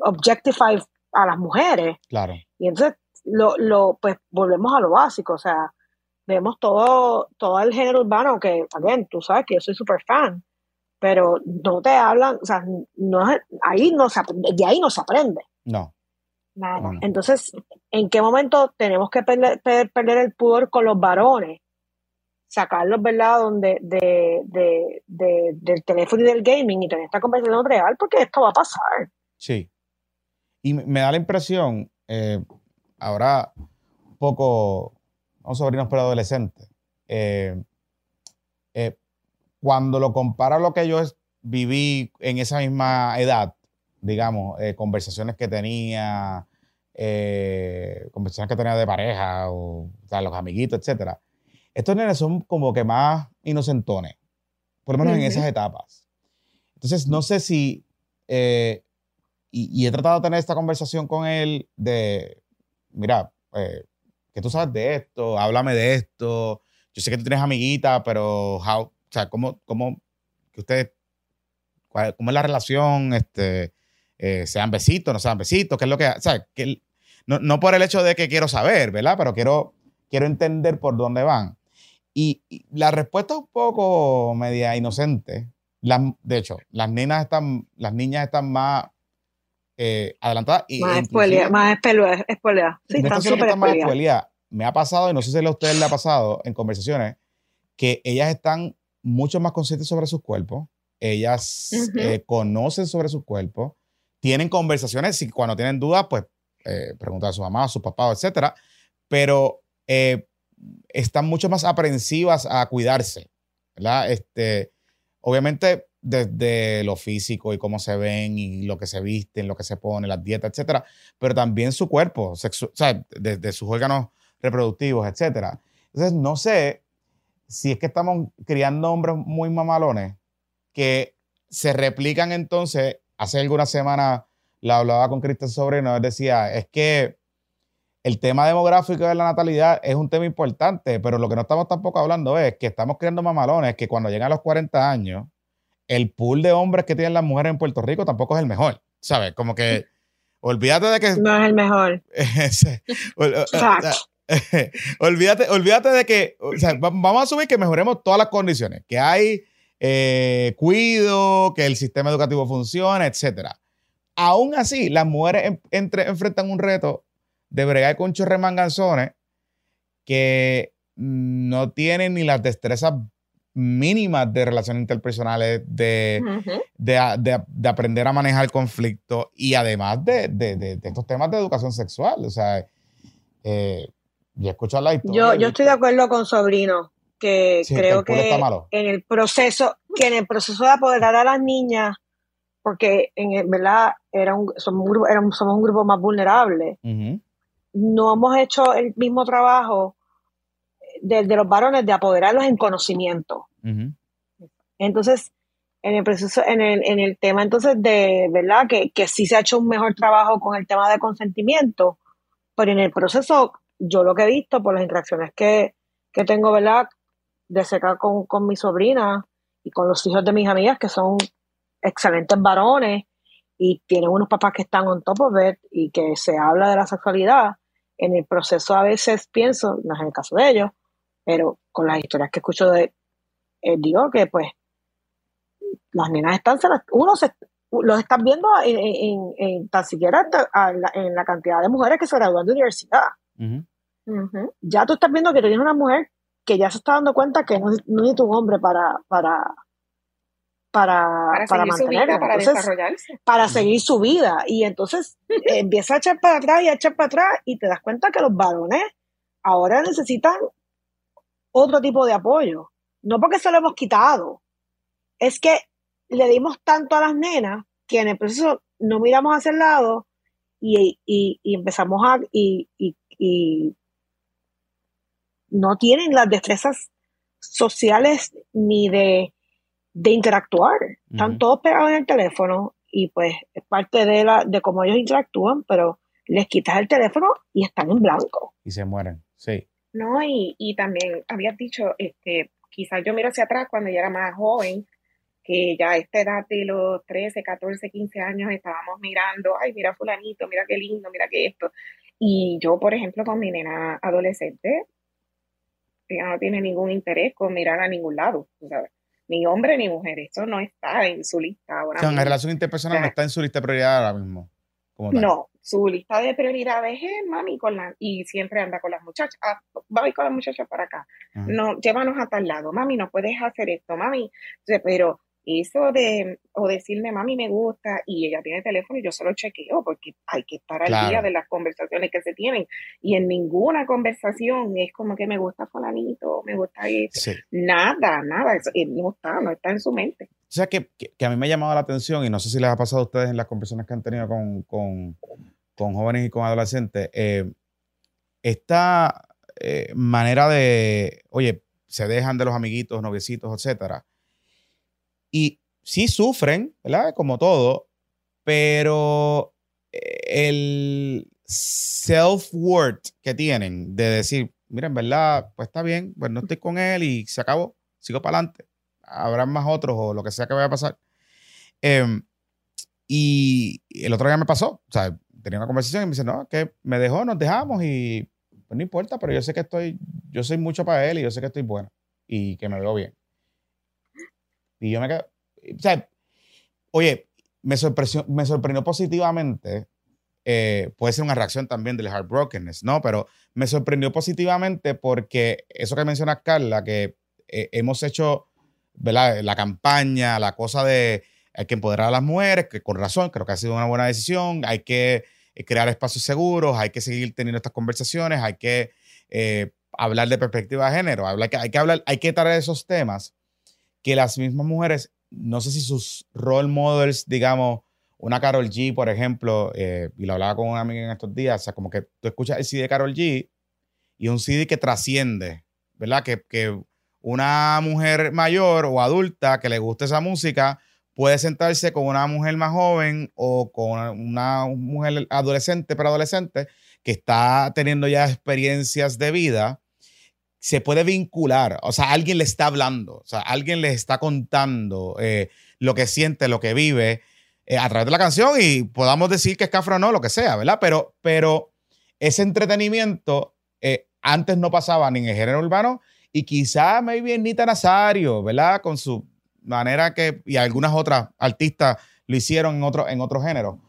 objectify a las mujeres, Claro. y entonces lo, lo, pues volvemos a lo básico, o sea, vemos todo, todo el género urbano que, again, tú sabes que yo soy súper fan, pero no te hablan, o sea, no, ahí no se de ahí no se aprende. No. Nada. Entonces, ¿en qué momento tenemos que perder, per- perder el pudor con los varones? Sacarlos, ¿verdad? Donde, de, de, de- del teléfono y del gaming y tener esta conversación real, porque esto va a pasar. Sí. Y me- da la impresión, eh, ahora un poco, vamos sobrinos pero adolescentes, eh, eh, cuando lo comparo a lo que yo viví en esa misma edad, digamos, eh, conversaciones que tenía, eh, conversaciones que tenía de pareja, o, o sea, los amiguitos, etcétera. Estos nenes son como que más inocentones, por lo menos en Ujú. esas etapas. Entonces, no sé si, eh, y, y he tratado de tener esta conversación con él de, mira, eh, que tú sabes de esto, háblame de esto. Yo sé que tú tienes amiguita, pero how, o sea, ¿cómo, cómo que ustedes, cuál- cómo es la relación? Este, eh, sean besitos, no sean besitos, qué es lo que, o sea, que no, no por el hecho de que quiero saber, ¿verdad? Pero quiero, quiero entender por dónde van. Y, y la respuesta es un poco media inocente. Las- de hecho, las nenas están, las niñas están más eh, adelantadas. Y Más spoilea, más spoilea. Sí, están súper más me ha pasado, y no sé si a ustedes le ha pasado en conversaciones, que ellas están mucho más conscientes sobre sus cuerpos, ellas Ujú. eh, conocen sobre sus cuerpos, tienen conversaciones y cuando tienen dudas, pues eh, preguntan a su mamá, a su papá, etcétera, pero eh, están mucho más aprensivas a cuidarse, ¿verdad? Este, obviamente desde lo físico y cómo se ven y lo que se visten, lo que se ponen, las dietas, etcétera, pero también su cuerpo, o sea, desde sus órganos reproductivos, etcétera. Entonces, no sé si es que estamos criando hombres muy mamalones que se replican entonces, hace algunas semanas la hablaba con Cristian Sobrino, él decía, es que el tema demográfico de la natalidad es un tema importante, pero lo que no estamos tampoco hablando es que estamos creando mamalones que cuando llegan a los 40 años, el pool de hombres que tienen las mujeres en Puerto Rico tampoco es el mejor, ¿sabes? Como que olvídate de que... No es el mejor. *laughs* o-. *laughs* olvídate, olvídate de que, o sea, va- vamos a asumir que mejoremos todas las condiciones, que hay eh, cuido, que el sistema educativo funcione, etcétera. Aún así, las mujeres en- entre- enfrentan un reto de bregar con chorremanganzones que no tienen ni las destrezas mínimas de relaciones interpersonales, de, Ujú. de, a- de- de aprender a manejar conflicto y además de, de- de- de estos temas de educación sexual. O sea, eh, yo he escuchado la historia. Yo, y- yo estoy de acuerdo con Sobrino, que Sí, creo que en el proceso, que en el proceso de apoderar a las niñas, porque en verdad era un, somos, un grupo, éramos- somos un grupo más vulnerable, no hemos hecho el mismo trabajo de, de los varones de apoderarlos en conocimiento. Entonces, en el proceso, en el, en el tema entonces de, ¿verdad? Que, que sí se ha hecho un mejor trabajo con el tema de consentimiento, pero en el proceso, yo lo que he visto por las interacciones que, que tengo, ¿verdad? De cerca con, con mi sobrina y con los hijos de mis amigas, que son excelentes varones y tienen unos papás que están on top of it y que se habla de la sexualidad, en el proceso a veces pienso, no es el caso de ellos, pero con las historias que escucho de, eh, digo que pues las nenas están, uno se, los están viendo en, en- tan siquiera en la cantidad de mujeres que se gradúan de universidad. Ya tú estás viendo que tienes una mujer que ya se está dando cuenta que no, no necesita un hombre para, para, para, Para, para mantenerla. para Entonces, desarrollarse. para seguir su vida. Y entonces *laughs* empieza a echar para atrás y a echar para atrás y te das cuenta que los varones ahora necesitan otro tipo de apoyo. No porque se lo hemos quitado, es que le dimos tanto a las nenas que en el proceso no miramos hacia el lado y, y- y empezamos a... Y, y- y no tienen las destrezas sociales ni de, de interactuar. Están todos pegados en el teléfono y pues es parte de, la, de cómo ellos interactúan, pero les quitas el teléfono y están en blanco. Y se mueren, sí. No, y, y también habías dicho, este, quizás yo miro hacia atrás cuando yo era más joven, que ya a esta edad de los 13, 14, 15 años estábamos mirando, ay, mira fulanito, mira qué lindo, mira qué esto. Y yo, por ejemplo, con mi nena adolescente, ella no tiene ningún interés con mirar a ningún lado, sabes. Ni hombre ni mujer, eso no está en su lista ahora O sea, mismo. relación interpersonal no está en su lista de prioridad ahora mismo. como tal. No, su lista de prioridades es mami con la, y siempre anda con las muchachas. Ah, ir con las muchachas para acá. Ajá. No, llévanos a tal lado. Mami, no puedes hacer esto, mami. Pero eso de, o decirme, mami, me gusta, y ella tiene teléfono y yo solo chequeo, porque hay que estar al Claro. día de las conversaciones que se tienen. Y en ninguna conversación es como que me gusta fulanito, me gusta esto. Sí. Nada, nada, eso, eh, no está, no está en su mente. O sea, que, que- que a mí me ha llamado la atención, y no sé si les ha pasado a ustedes en las conversaciones que han tenido con, con- con jóvenes y con adolescentes, eh, esta eh, manera de, oye, se dejan de los amiguitos, noviecitos, etcétera. Y sí sufren, ¿verdad? Como todo, pero eh, el self-worth que tienen de decir, mira, en verdad, pues está bien, pues no estoy con él y se acabó, sigo para adelante habrá más otros o lo que sea que vaya a pasar. Em, y el otro día me pasó, o sea, tenía una conversación y me dice, no, que me dejó, nos dejamos y pues no importa, pero yo sé que estoy, yo soy mucho para él y yo sé que estoy bueno y que me veo bien. Y yo me quedo, o sea, oye, me sorprendió, me sorprendió positivamente eh, puede ser una reacción también del heartbrokenness, ¿no? Pero me sorprendió positivamente porque eso que menciona Carla, que eh, hemos hecho ¿verdad? la campaña, la cosa de hay que empoderar a las mujeres, que con razón creo que ha sido una buena decisión, hay que eh, crear espacios seguros, hay que seguir teniendo estas conversaciones, hay que hablar de perspectiva de género, hay que, hay que hablar, hay que traer esos temas que las mismas mujeres, no sé si sus role models, digamos, una Carol G, por ejemplo, eh, y lo hablaba con una amiga en estos días, o sea, como que tú escuchas el CD de Carol G y un CD que trasciende, ¿verdad? Que, que una mujer mayor o adulta que le guste esa música puede sentarse con una mujer más joven o con una mujer adolescente, pero adolescente, que está teniendo ya experiencias de vida, se puede vincular, o sea, alguien le está hablando, o sea, alguien le está contando eh, lo que siente, lo que vive, eh, a través de la canción y podamos decir que es cafre o no, lo que sea, ¿verdad? Pero, pero ese entretenimiento eh, antes no pasaba ni en el género urbano y quizá maybe Nita Nazario, ¿verdad? Con su manera que, y algunas otras artistas lo hicieron en otro, en otro género.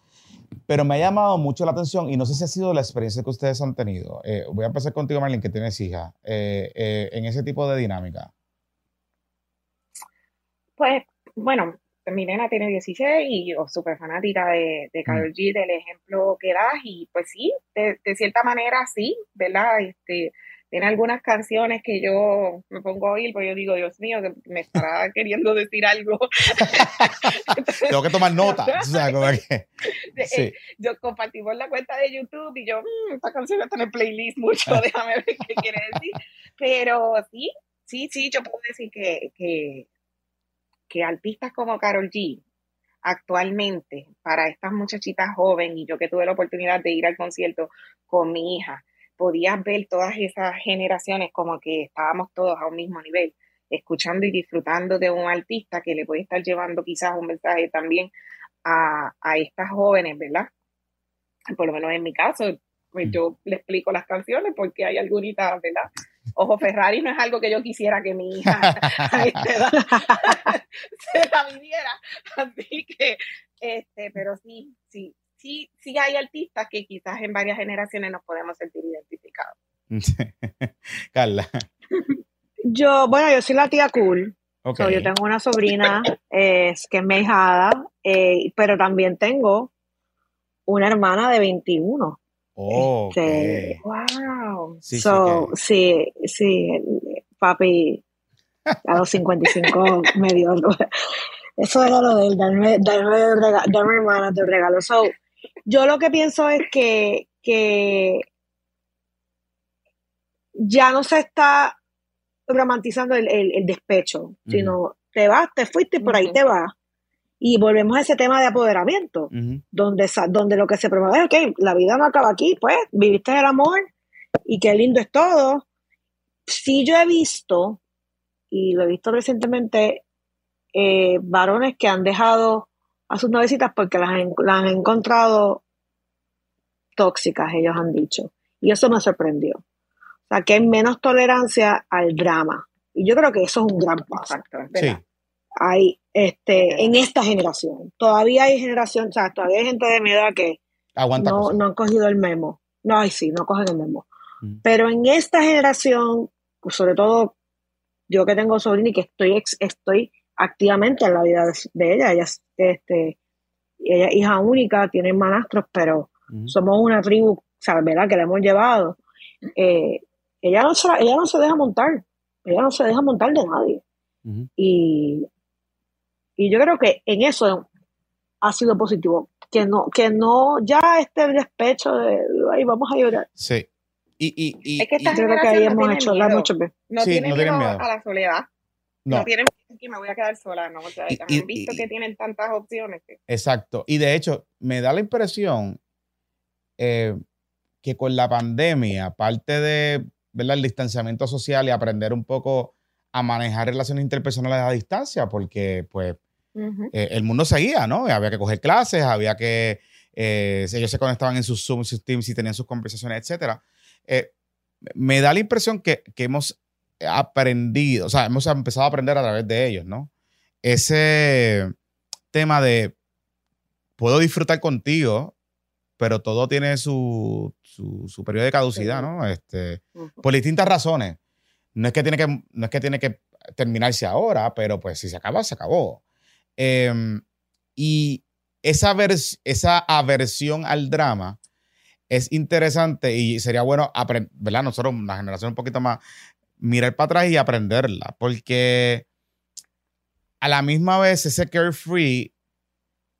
Pero me ha llamado mucho la atención y no sé si ha sido la experiencia que ustedes han tenido. Eh, voy a empezar contigo, Marlene, que tienes hija, en ese tipo de dinámica. Pues, bueno, mi nena tiene 16 y yo súper fanática de, de Karol mm. G, del ejemplo que das, y pues sí, de, cierta manera sí, ¿verdad? Este, tiene algunas canciones que yo me pongo a oír, porque yo digo, Dios mío, que me estará *laughs* queriendo decir algo. *laughs* Tengo que tomar nota. Eh, *laughs* yo compartimos la cuenta de YouTube y yo, mm, esta canción está en el playlist mucho, déjame ver qué quiere decir. Pero sí, sí, sí, yo puedo decir que, que que artistas como Carol G actualmente para estas muchachitas jóvenes y yo que tuve la oportunidad de ir al concierto con mi hija, podías ver todas esas generaciones como que estábamos todos a un mismo nivel, escuchando y disfrutando de un artista que le puede estar llevando quizás un mensaje también a, a estas jóvenes, ¿verdad? Por lo menos en mi caso, pues mm. yo le explico las canciones porque hay algunas, ¿verdad? Ojo, Ferrari no es algo que yo quisiera que mi hija *laughs* *laughs* se la viviera. Así que, este, pero sí, sí, sí, sí hay artistas que quizás en varias generaciones nos podemos sentir identificados. *laughs* Carla. Yo, bueno, yo soy la tía cool. yo tengo una sobrina que es mi hijada, eh, pero también tengo una hermana de 21. Oh, este, wow. Sí, sí, sí, papi a los 55 me dio eso era lo de él, darme, darme, darme hermanas de regalo. So, yo lo que pienso es que, que ya no se está romantizando el, el, despecho, sino te vas, te fuiste y por ahí te vas. Y volvemos a ese tema de apoderamiento, donde, donde lo que se promueve es, ok, la vida no acaba aquí, pues viviste el amor y qué lindo es todo. Sí yo he visto, y lo he visto recientemente, eh, varones que han dejado a sus novecitas porque las, las han encontrado tóxicas, ellos han dicho. Y eso me sorprendió. O sea, que hay menos tolerancia al drama. Y yo creo que eso es un gran paso. Sí. Hay, este, en esta generación. Todavía hay generación, o sea, todavía hay gente de mi edad que no, no, han cogido el memo. No, ay, sí, no cogen el memo. Mm. Pero en esta generación, pues, sobre todo yo que tengo sobrina y que estoy, estoy activamente en la vida de, ella, ella, este, ella es hija única, tiene manastros, pero somos una tribu, ¿sabes? ¿verdad? Que la hemos llevado. Eh, ella, no se, ella no se deja montar, ella no se deja montar de nadie. Y y yo creo que en eso ha sido positivo. Que no, que no ya este despecho de ay, vamos a llorar. Sí. Y, y, y, es que esta creo que ahí hemos hecho la mucho No sí, tienen miedo, a la soledad. No. no tienen que me voy a quedar sola, ¿no? O sea, han visto que tienen tantas opciones. Exacto. Y de hecho, me da la impresión eh, que con la pandemia, aparte de ¿verdad? el distanciamiento social y aprender un poco a manejar relaciones interpersonales a distancia, porque pues eh, el mundo seguía, ¿no? Había que coger clases, había que, eh, ellos se conectaban en sus Zoom, sus Teams y tenían sus conversaciones, etcétera. Eh, me da la impresión que, hemos aprendido, o sea, hemos empezado a aprender a través de ellos, ¿no? Ese tema de puedo disfrutar contigo pero todo tiene su, su, su periodo de caducidad, ¿no? Este, por distintas razones. No es que tiene que, no es que, tiene que terminarse ahora, pero pues si se acaba, se acabó. Em, y esa, vers- esa aversión al drama es interesante y sería bueno aprender, ¿verdad? Nosotros, la generación un poquito más, mirar para atrás y aprenderla, porque a la misma vez ese carefree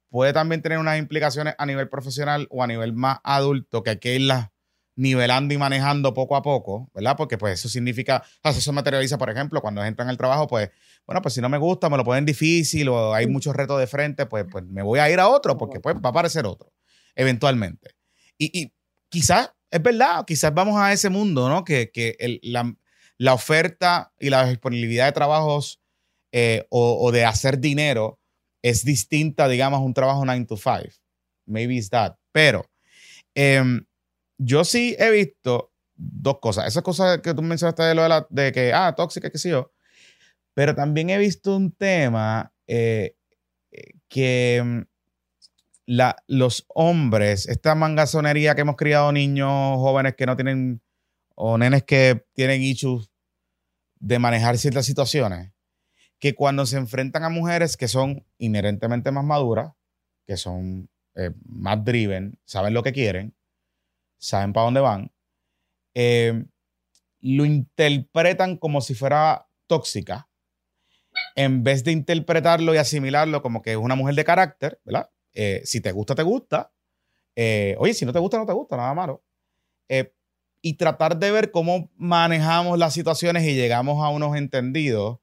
puede también tener unas implicaciones a nivel profesional o a nivel más adulto que hay que irlas nivelando y manejando poco a poco, ¿verdad? Porque pues eso significa, o sea, eso se materializa, por ejemplo, cuando entran en el trabajo, pues, bueno, pues si no me gusta, me lo ponen difícil o hay muchos retos de frente, pues, pues me voy a ir a otro porque pues va a aparecer otro, eventualmente. Y, y quizás, es verdad, quizás vamos a ese mundo, ¿no? Que, que el- la, la oferta y la disponibilidad de trabajos eh, o, o de hacer dinero es distinta, digamos, a un trabajo 9 to 5. Maybe it's that. Pero em, yo sí he visto dos cosas. Esas cosas que tú mencionaste de lo de, la, de que, ah, tóxica, qué sé yo. Pero también he visto un tema eh, eh, que mm, la, los hombres, esta mangazonería que hemos criado niños jóvenes que no tienen, o nenes que tienen issues de manejar ciertas situaciones, que cuando se enfrentan a mujeres que son inherentemente más maduras, que son eh, más driven, saben lo que quieren, saben para dónde van, eh, lo interpretan como si fuera tóxica, en vez de interpretarlo y asimilarlo como que es una mujer de carácter, ¿verdad? Eh, si te gusta, te gusta. Oye, si no te gusta, no te gusta, nada malo. Y tratar de ver cómo manejamos las situaciones y llegamos a unos entendidos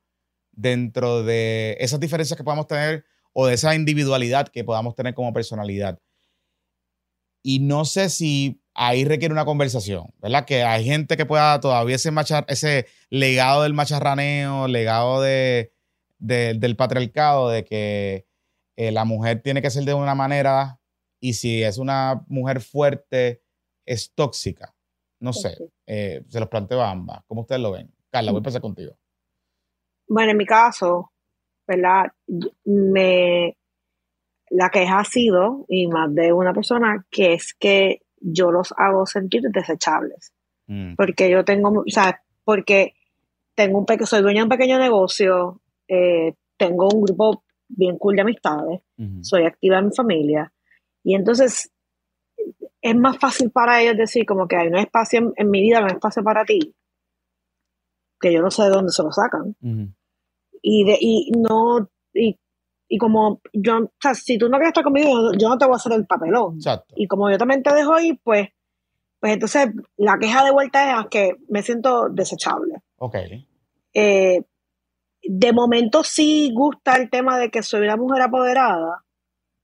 dentro de esas diferencias que podamos tener o de esa individualidad que podamos tener como personalidad. Y no sé si ahí requiere una conversación, ¿verdad? Que hay gente que pueda todavía ese, machar, ese legado del macharraneo, legado de, de- del patriarcado, de que eh, la mujer tiene que ser de una manera y si es una mujer fuerte, es tóxica. No sé, eh, se los planteo a ambas. ¿Cómo ustedes lo ven? Carla, voy a empezar contigo. Bueno, en mi caso, ¿verdad? Me, la queja ha sido, y más de una persona, que es que yo los hago sentir desechables. Mm, Porque yo tengo, o sea, porque tengo un pequeño, soy dueña de un pequeño negocio, eh, tengo un grupo bien cool de amistades, soy activa en mi familia, y entonces es más fácil para ellos decir como que hay un espacio en, en mi vida, no hay espacio para ti, que yo no sé de dónde se lo sacan. Y, de, y no y, y como yo o sea, si tú no quieres estar conmigo yo, no te voy a hacer el papelón. Exacto. y como yo también te dejo ir pues pues entonces la queja de vuelta es que me siento desechable Ok. Eh, de momento sí gusta el tema de que soy una mujer apoderada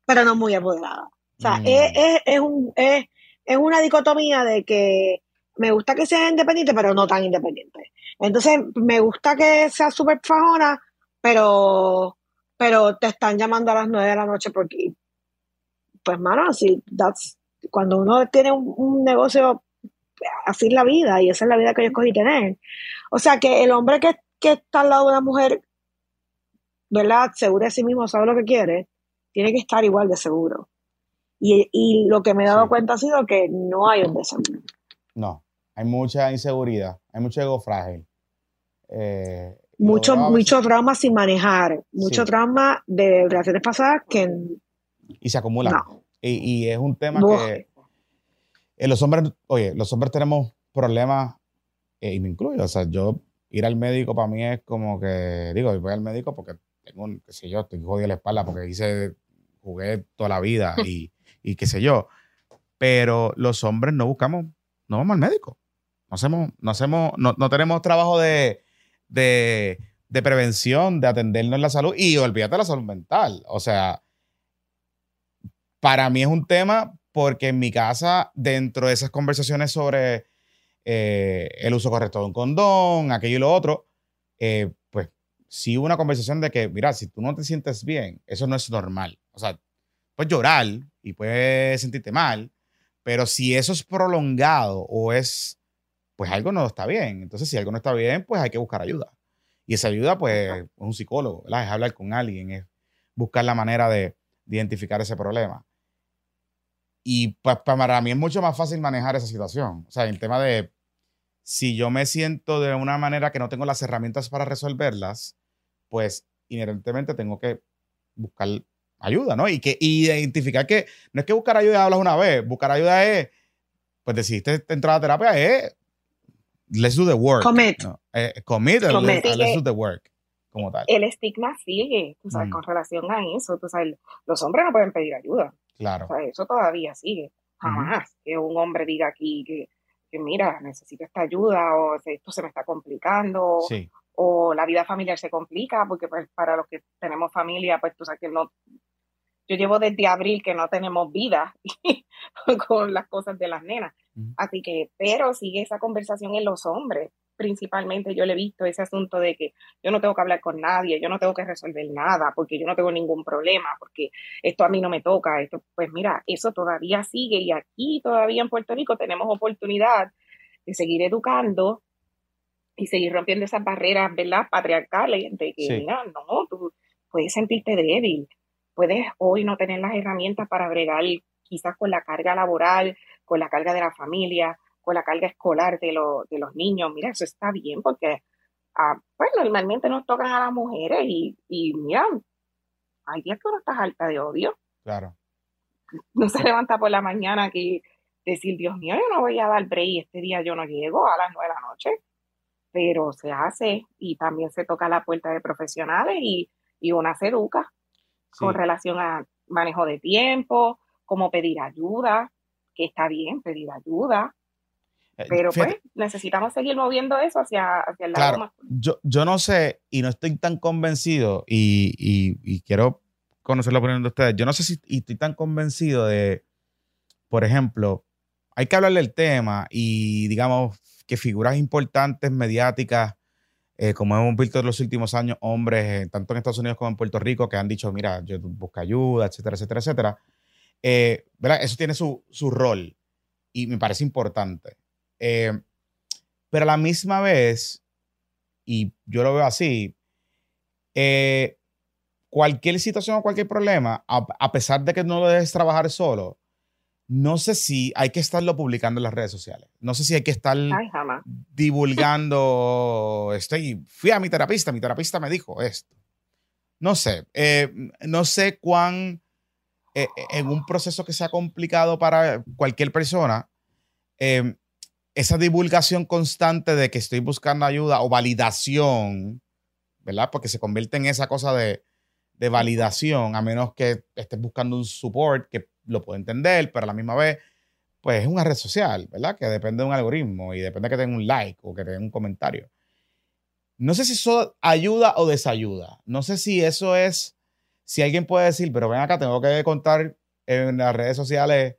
pero no muy apoderada sea Mm. es, es, es un es, es una dicotomía de que me gusta que sea independiente pero no tan independiente. Entonces me gusta que sea súper fajona pero pero te están llamando a las nueve de la noche porque pues mano así that's cuando uno tiene un, un negocio así es la vida y esa es la vida que yo escogí tener. O sea que el hombre que, que está al lado de una mujer verdad segura de sí mismo sabe lo que quiere tiene que estar igual de seguro y, y lo que me he dado Sí. cuenta ha sido que no hay un deseo No, hay mucha inseguridad, hay mucho ego frágil. Eh, mucho, mucho trauma sin manejar, mucho Sí. trauma de relaciones pasadas que Y se acumulan. no. Y, y es un tema Uf. que eh, los hombres, oye, los hombres tenemos problemas, eh, y me incluyo. O sea, yo ir al médico para mí es como que, digo, voy al médico porque tengo, un, qué sé yo, estoy jodido la espalda porque hice, jugué toda la vida y, *laughs* y qué sé yo. Pero los hombres no buscamos, no vamos al médico. No hacemos, no hacemos, no, no tenemos trabajo de, de, de prevención, de atendernos la salud y olvídate de la salud mental. O sea, para mí es un tema porque en mi casa, dentro de esas conversaciones sobre eh, el uso correcto de un condón, aquello y lo otro, eh, pues sí hubo una conversación de que, mira, si tú no te sientes bien, eso no es normal. O sea, puedes llorar y puedes sentirte mal, pero si eso es prolongado o es, pues algo no está bien. Entonces, si algo no está bien, pues hay que buscar ayuda. Y esa ayuda, pues, es un psicólogo, ¿verdad? Es hablar con alguien, es buscar la manera de, de identificar ese problema. y pues para mí es mucho más fácil manejar esa situación. O sea, en tema de si yo me siento de una manera que no tengo las herramientas para resolverlas, pues inherentemente tengo que buscar ayuda, ¿no? Y que identificar que no es que buscar ayuda hablas una vez, buscar ayuda es, pues decidiste entrar a terapia, es let's do the work. Commit. ¿no? Eh, commit, Commit. Let's, let's do the work, como tal. El estigma sigue, tú sabes, Mm. con relación a eso, tú sabes, los hombres no pueden pedir ayuda, Claro. o sea, eso todavía sigue, jamás que un hombre diga aquí que, que mira, necesito esta ayuda o esto se me está complicando Sí, o la vida familiar se complica porque pues para los que tenemos familia, pues tú sabes que no, yo llevo desde abril que no tenemos vida *laughs* con las cosas de las nenas, así que, pero sigue esa conversación en los hombres, principalmente yo le he visto ese asunto de que yo no tengo que hablar con nadie, yo no tengo que resolver nada porque yo no tengo ningún problema, porque esto a mí no me toca, esto, pues mira, eso todavía sigue y aquí todavía en Puerto Rico tenemos oportunidad de seguir educando y seguir rompiendo esas barreras, ¿verdad? Patriarcales, de que, Sí. mira, no, tú puedes sentirte débil, puedes hoy no tener las herramientas para bregar quizás con la carga laboral, con la carga de la familia, con la carga escolar de, lo- de los niños. Mira, eso está bien porque, ah, pues normalmente nos tocan a las mujeres y, y mira, hay días que uno está alta de odio. claro. No se levanta por la mañana que decir, Dios mío, yo no voy a dar break, este día yo no llego a las nueve de la noche, pero se hace y también se toca la puerta de profesionales y, y una se educa Sí. con relación a manejo de tiempo, cómo pedir ayuda, que está bien pedir ayuda, Eh, pero fíjate, pues necesitamos seguir moviendo eso hacia, hacia el lado Claro, más. yo, yo no sé y no estoy tan convencido y, y- y quiero conocer la opinión de ustedes. Yo no sé si y estoy tan convencido de, por ejemplo, hay que hablarle del tema y digamos que figuras importantes mediáticas, eh, como hemos visto en los últimos años, hombres, eh, tanto en Estados Unidos como en Puerto Rico, que han dicho, mira, yo busco ayuda, etcétera, etcétera, etcétera. Eh, ¿verdad? Eso tiene su, su rol y me parece importante. Eh, pero a la misma vez, y yo lo veo así, eh, cualquier situación o cualquier problema, a, a pesar de que no lo debes trabajar solo, no sé si hay que estarlo publicando en las redes sociales. No sé si hay que estar Ay, divulgando, estoy, fui a mi terapista, mi terapista me dijo esto. No sé, eh, no sé cuán, eh, en un proceso que sea complicado para cualquier persona, eh, esa divulgación constante de que estoy buscando ayuda o validación, ¿verdad? Porque se convierte en esa cosa de, de validación, a menos que estés buscando un support que lo puedo entender, pero a la misma vez, pues es una red social, ¿verdad? Que depende de un algoritmo y depende de que tenga un like o que tenga un comentario. No sé si eso ayuda o desayuda. No sé si eso es, si alguien puede decir, pero ven acá, tengo que contar en las redes sociales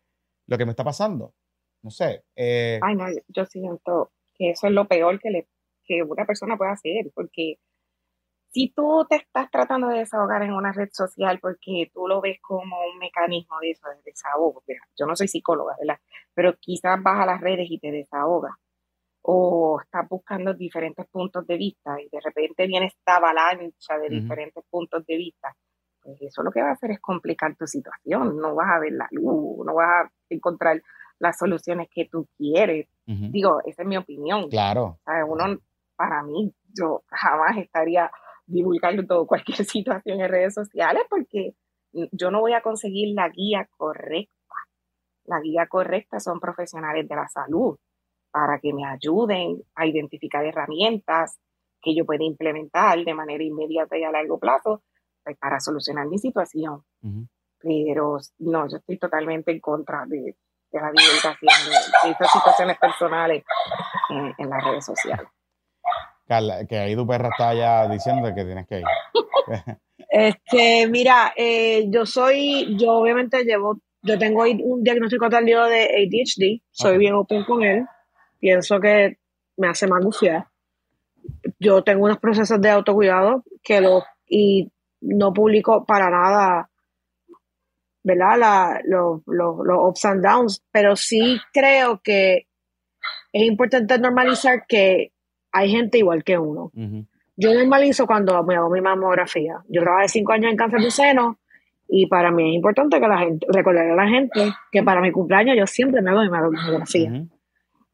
lo que me está pasando. No sé. eh, Ay, no, yo siento que eso es lo peor que, le, que una persona puede hacer, porque si tú te estás tratando de desahogar en una red social porque tú lo ves como un mecanismo de eso, de desahogo, mira, yo no soy psicóloga, ¿verdad? Pero quizás vas a las redes y te desahogas, o estás buscando diferentes puntos de vista y de repente viene esta avalancha de diferentes puntos de vista, pues eso lo que va a hacer es complicar tu situación, no vas a ver la luz, no vas a encontrar las soluciones que tú quieres. Digo, esa es mi opinión. Claro. Uno, para mí, yo jamás estaría divulgando *laughs* todo, cualquier situación en redes sociales porque yo no voy a conseguir la guía correcta. La guía correcta son profesionales de la salud para que me ayuden a identificar herramientas que yo pueda implementar de manera inmediata y a largo plazo pues, para solucionar mi situación. ujú. Pero no, yo estoy totalmente en contra de, de la divulgación de, de estas situaciones personales en, en las redes sociales. Carla, que ahí tu perra está ya diciendo que tienes que ir. Este, mira, eh, yo soy, yo obviamente llevo, yo tengo un diagnóstico tardío de ADHD, soy Ok. bien open con él, pienso que me hace más gufiar. Yo tengo unos procesos de autocuidado que lo, y no publico para nada, ¿verdad? La, los, los, los ups and downs, pero sí creo que es importante normalizar que hay gente igual que uno. Ujú. Yo normalizo cuando me hago mi mamografía. Yo trabajé cinco años en cáncer de seno Y para mí es importante que la gente, recordar a la gente que para mi cumpleaños yo siempre me hago mi mamografía. Ujú.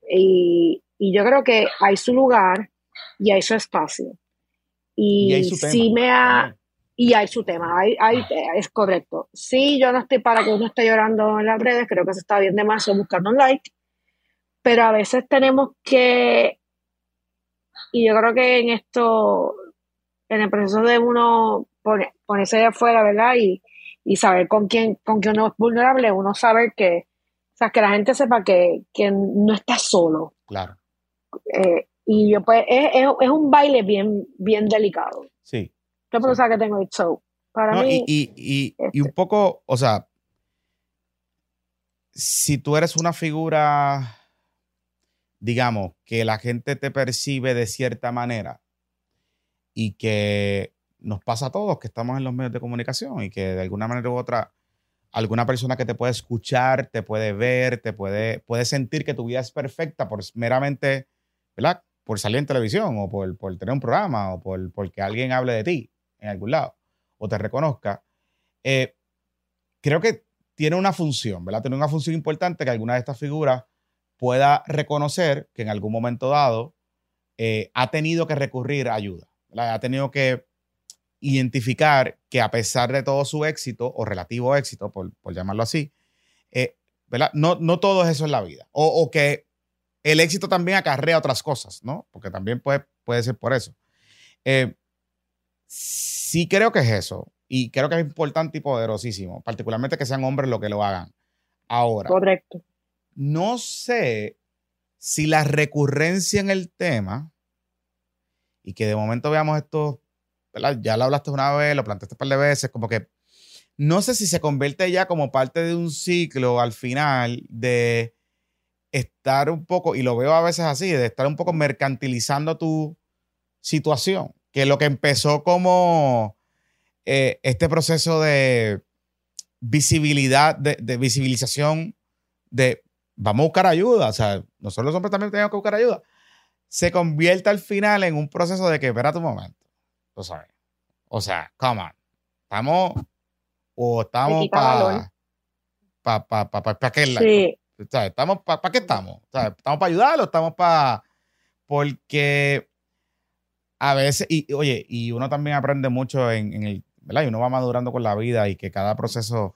y, y yo creo que hay su lugar y hay su espacio. Y, Y hay su tema. sí me ha, también. y hay su tema, hay, hay- es correcto. Sí, yo no estoy para que uno esté llorando en las redes, creo que se está bien de más buscando un like, pero a veces tenemos que, y yo creo que en esto, en el proceso de uno pone- ponerse de afuera, ¿verdad? Y, y saber con quién, con quién uno es vulnerable, uno saber que, o sea, que la gente sepa que, que no está solo. Claro. Eh, y yo pues, es, es, es un baile bien, bien delicado. Sí. Sí. sabe que tengo el show. Para No, mí, y, y, y, y este- un poco, o sea, si tú eres una figura, digamos, que la gente te percibe de cierta manera y que nos pasa a todos que estamos en los medios de comunicación y que de alguna manera u otra alguna persona que te puede escuchar, te puede ver, te puede, puede sentir que tu vida es perfecta por meramente, ¿verdad? Por salir en televisión o por, por tener un programa o por porque alguien hable de ti en algún lado o te reconozca. Eh, creo que tiene una función, ¿verdad? Tiene una función importante que alguna de estas figuras pueda reconocer que en algún momento dado eh, ha tenido que recurrir a ayuda. Ha tenido que identificar que a pesar de todo su éxito o relativo éxito, por, por llamarlo así, eh, ¿verdad? No, no todo es eso en la vida. O, o que el éxito también acarrea otras cosas, ¿no? Porque también puede, puede ser por eso. Eh, sí creo que es eso. Y creo que es importante y poderosísimo, particularmente que sean hombres los que lo hagan. Ahora, correcto. No sé si la recurrencia en el tema y que de momento veamos esto, ya lo hablaste una vez, lo planteaste un par de veces, como que no sé si se convierte ya como parte de un ciclo al final de estar un poco, y lo veo a veces así, de estar un poco mercantilizando tu situación, que lo que empezó como eh, este proceso de visibilidad, de, de visibilización de vamos a buscar ayuda, o sea, nosotros los hombres también tenemos que buscar ayuda, se convierte al final en un proceso de que, espérate un momento, tú sabes, o sea, come on, estamos, o estamos valor. para, pa, pa, pa, pa, aquel lado. Sí, O sea, estamos ¿Para qué estamos? O sea, ¿Estamos para ayudarlo? ¿Estamos para...? Porque a veces, y oye, y uno también aprende mucho en, en el, ¿verdad? Y uno va madurando con la vida y que cada proceso,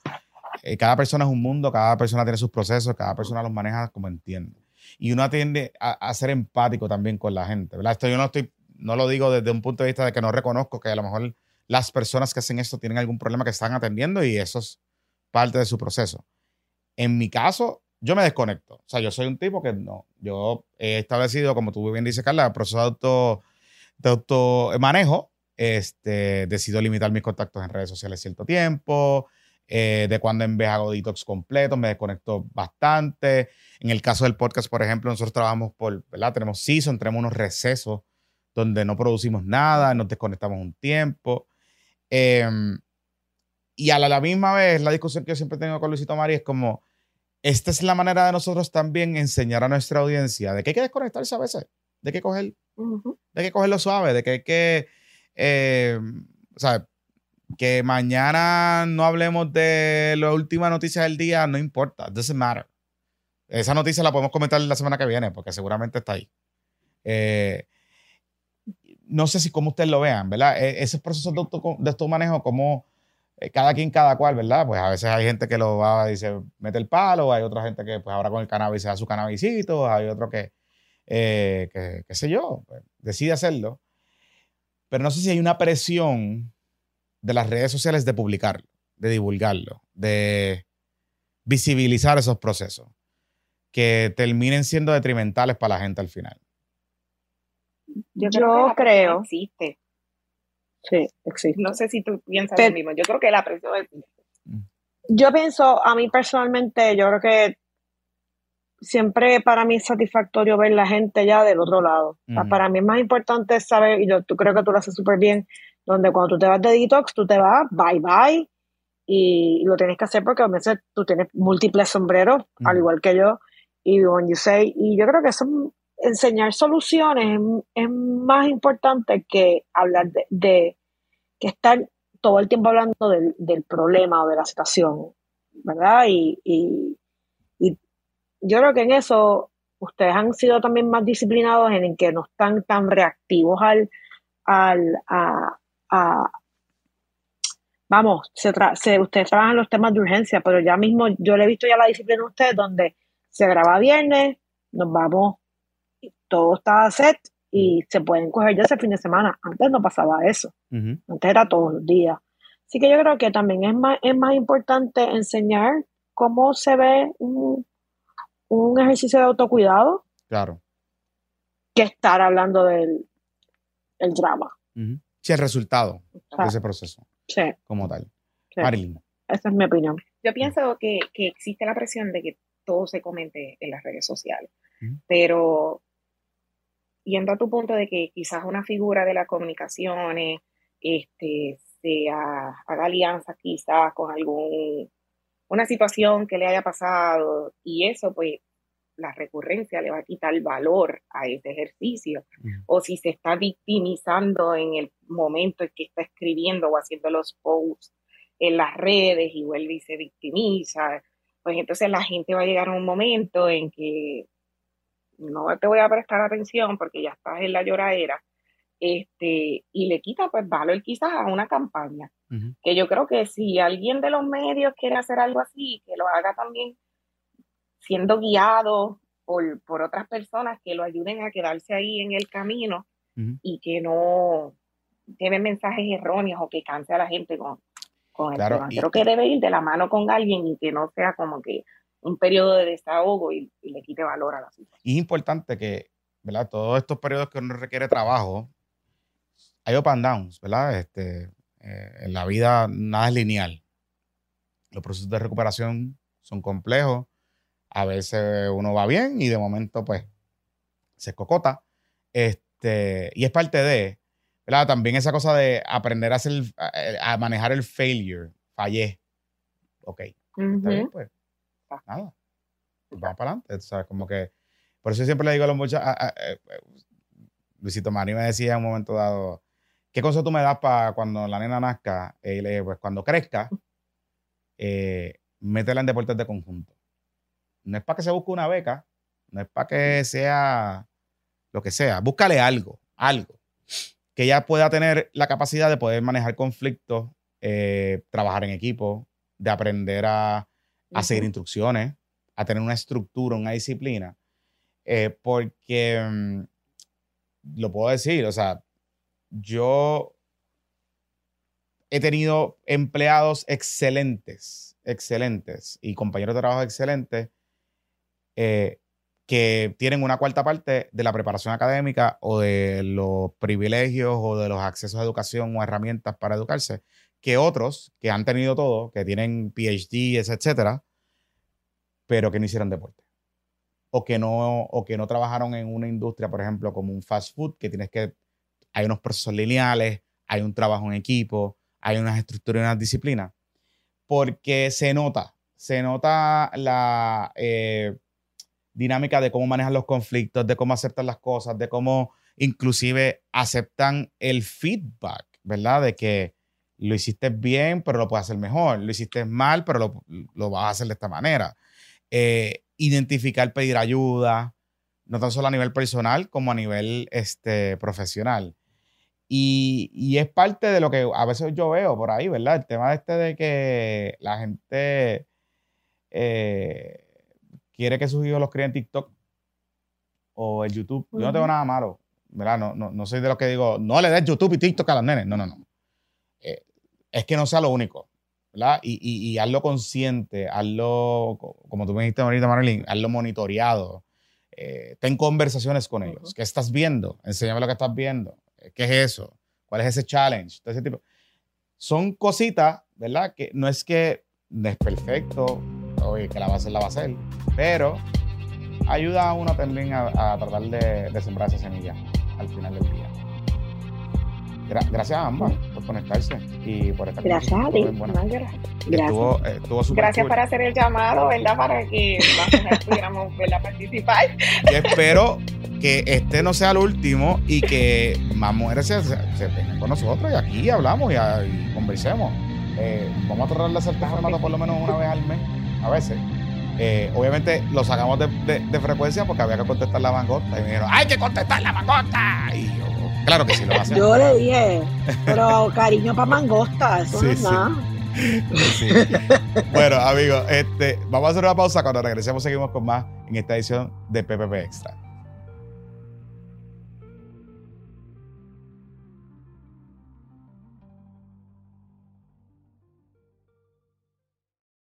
eh, cada persona es un mundo, cada persona tiene sus procesos, cada persona los maneja como entiende. Y uno tiende a, a ser empático también con la gente, ¿verdad? Esto yo no estoy, no lo digo desde un punto de vista de que no reconozco que a lo mejor las personas que hacen esto tienen algún problema que están atendiendo y eso es parte de su proceso. En mi caso, yo me desconecto. O sea, yo soy un tipo que no. Yo he establecido, como tú bien dices, Carla, el proceso de auto, de. Este, decido limitar mis contactos en redes sociales cierto tiempo. Eh, de cuando en vez hago detox completo, me desconecto bastante. En el caso del podcast, por ejemplo, nosotros trabajamos por, ¿verdad? Tenemos season, tenemos unos recesos donde no producimos nada, nos desconectamos un tiempo. Em, y a la, la misma vez, la discusión que yo siempre tengo con Luisito Mari es como, esta es la manera de nosotros también enseñar a nuestra audiencia de que hay que desconectarse a veces, de que coger, ujú, de que cogerlo suave, de que hay que, eh, o sea, que mañana no hablemos de la última noticia del día, no importa, doesn't matter. Esa noticia la podemos comentar la semana que viene, porque seguramente está ahí. Eh, no sé si como ustedes lo vean, ¿verdad? E- Ese proceso de, auto, de automanejo, como eh, cada quien, cada cual, ¿verdad? Pues a veces hay gente que lo va y se mete el palo, hay otra gente que pues ahora con el cannabis se da su cannabisito, hay otro que, eh, qué sé yo, pues, decide hacerlo. Pero no sé si hay una presión de las redes sociales de publicarlo, de divulgarlo, de visibilizar esos procesos que terminen siendo detrimentales para la gente al final. Yo, que creo, existe. sí, existe. No sé si tú piensas lo mismo. Yo creo que la presión existe. Yo pienso, a mí personalmente, yo creo que siempre para mí es satisfactorio ver la gente ya del otro lado. Para mí es más importante saber, y yo tú creo que tú lo haces súper bien, donde cuando tú te vas de detox, tú te vas, bye bye, y lo tienes que hacer porque a veces tú tienes múltiples sombreros, al igual que yo, y when you say, y yo creo que eso, enseñar soluciones es, es más importante que hablar de, de- que estar todo el tiempo hablando del, del problema o de la situación, ¿verdad? Y, y, y yo creo que en eso ustedes han sido también más disciplinados en el que no están tan reactivos al, al a, a- vamos, se tra- se- ustedes trabajan los temas de urgencia, pero ya mismo yo le he visto ya la disciplina de ustedes donde se graba viernes, nos vamos, todo está set y se pueden coger ya ese fin de semana. Antes no pasaba eso. Antes era todos los días. Así que yo creo que también es más, es más importante enseñar cómo se ve un, un ejercicio de autocuidado Claro. que estar hablando del el drama. Sí, el resultado de Ah. ese proceso Sí, como tal. sí. Marilyn. Esa es mi opinión. Yo pienso que, que existe la presión de que todo se comente en las redes sociales, pero yendo a tu punto de que quizás una figura de las comunicaciones este, sea, haga alianzas quizás con algún, una situación que le haya pasado y eso pues la recurrencia le va a quitar valor a ese ejercicio. Ujú. o si se está victimizando en el momento en que está escribiendo o haciendo los posts en las redes y vuelve y se victimiza, pues entonces la gente va a llegar a un momento en que no te voy a prestar atención porque ya estás en la lloradera, este, y le quita pues valor quizás a una campaña, que yo creo que si alguien de los medios quiere hacer algo así, que lo haga también siendo guiado por, por otras personas que lo ayuden a quedarse ahí en el camino Ujú. y que no lleven mensajes erróneos o que canse a la gente con, con el Claro, tema. y- Creo que debe ir de la mano con alguien y que no sea como que un periodo de desahogo y, y le quite valor a la situación. Y es importante que, ¿verdad? Todos estos periodos que uno requiere trabajo, hay up and downs, ¿verdad? Este, eh, en la vida nada es lineal. Los procesos de recuperación son complejos. A veces uno va bien y de momento, pues, se cocota. Este, y es parte de, ¿verdad? También esa cosa de aprender a, hacer, a, manejar el failure. Fallé. Ok. Está bien, pues. Nada. Pues vamos para adelante. ¿sabes? Como que. Por eso yo siempre le digo a los muchachos. a- a- eh, Luisito Mari me decía en un momento dado: ¿Qué cosa tú me das para cuando la nena nazca? Eh, pues cuando crezca, eh, métela en deportes de conjunto. No es para que se busque una beca, no es para que sea lo que sea. Búscale algo, algo. Que ella pueda tener la capacidad de poder manejar conflictos, eh, trabajar en equipo, de aprender a, a seguir instrucciones, a tener una estructura, una disciplina. eh, porque mm, lo puedo decir, o sea, yo he tenido empleados excelentes, excelentes y compañeros de trabajo excelentes eh, que tienen una cuarta parte de la preparación académica o de los privilegios o de los accesos a educación o herramientas para educarse que otros que han tenido todo, que tienen PhDs, etcétera, pero que no hicieron deporte. O que no, o que no trabajaron en una industria, por ejemplo, como un fast food, que tienes que. Hay unos procesos lineales, hay un trabajo en equipo, hay unas estructuras y unas disciplinas. Porque se nota, se nota la eh, dinámica de cómo manejan los conflictos, de cómo aceptan las cosas, de cómo inclusive aceptan el feedback, ¿verdad? De que lo hiciste bien, pero lo puedes hacer mejor. Lo hiciste mal, pero lo, lo vas a hacer de esta manera. Eh, identificar, pedir ayuda, no tan solo a nivel personal como a nivel este, profesional. Y, y es parte de lo que a veces yo veo por ahí, ¿verdad? El tema este de que la gente eh, quiere que sus hijos los críen en TikTok o en YouTube. Yo no tengo nada malo, ¿verdad? No, no, no soy de los que digo, no le des YouTube y TikTok a los nenes. No, no, no. Eh, es que no sea lo único, ¿verdad? Y, y, y hazlo consciente, hazlo, co- como tú me dijiste ahorita, Marilyn, hazlo monitoreado. Eh, ten conversaciones con ellos. Ujú. ¿Qué estás viendo? Enséñame lo que estás viendo. Eh, ¿Qué es eso? ¿Cuál es ese challenge? Todo ese tipo. Son cositas, ¿verdad? Que no es que no es perfecto, oye, que la va a hacer, la va a hacer, pero ayuda a uno también a, a tratar de, de sembrar esa semilla al final del día. Gra- gracias a ambas por conectarse y por estar con Gracias a ti. Estuvo, estuvo súper Gracias cool. por hacer el llamado, ¿verdad? Para que pudiéramos ¿verdad? participar. Yo espero que este no sea el último y que más mujeres se, se, se vengan con nosotros y aquí hablamos y, y conversemos. Eh, vamos a tratar de hacer este formato por lo menos una vez al mes, a veces. Eh, obviamente lo sacamos de, de- de frecuencia porque había que contestar la mangota. Y me dijeron, ¡hay que contestar la mangota! Y yo, claro que sí, lo hacemos. Yo le dije, pero cariño para mangosta, eso Sí, no es sí. nada. Sí. Bueno, amigos, este, vamos a hacer una pausa. Cuando regresemos, seguimos con más en esta edición de PPP Extra.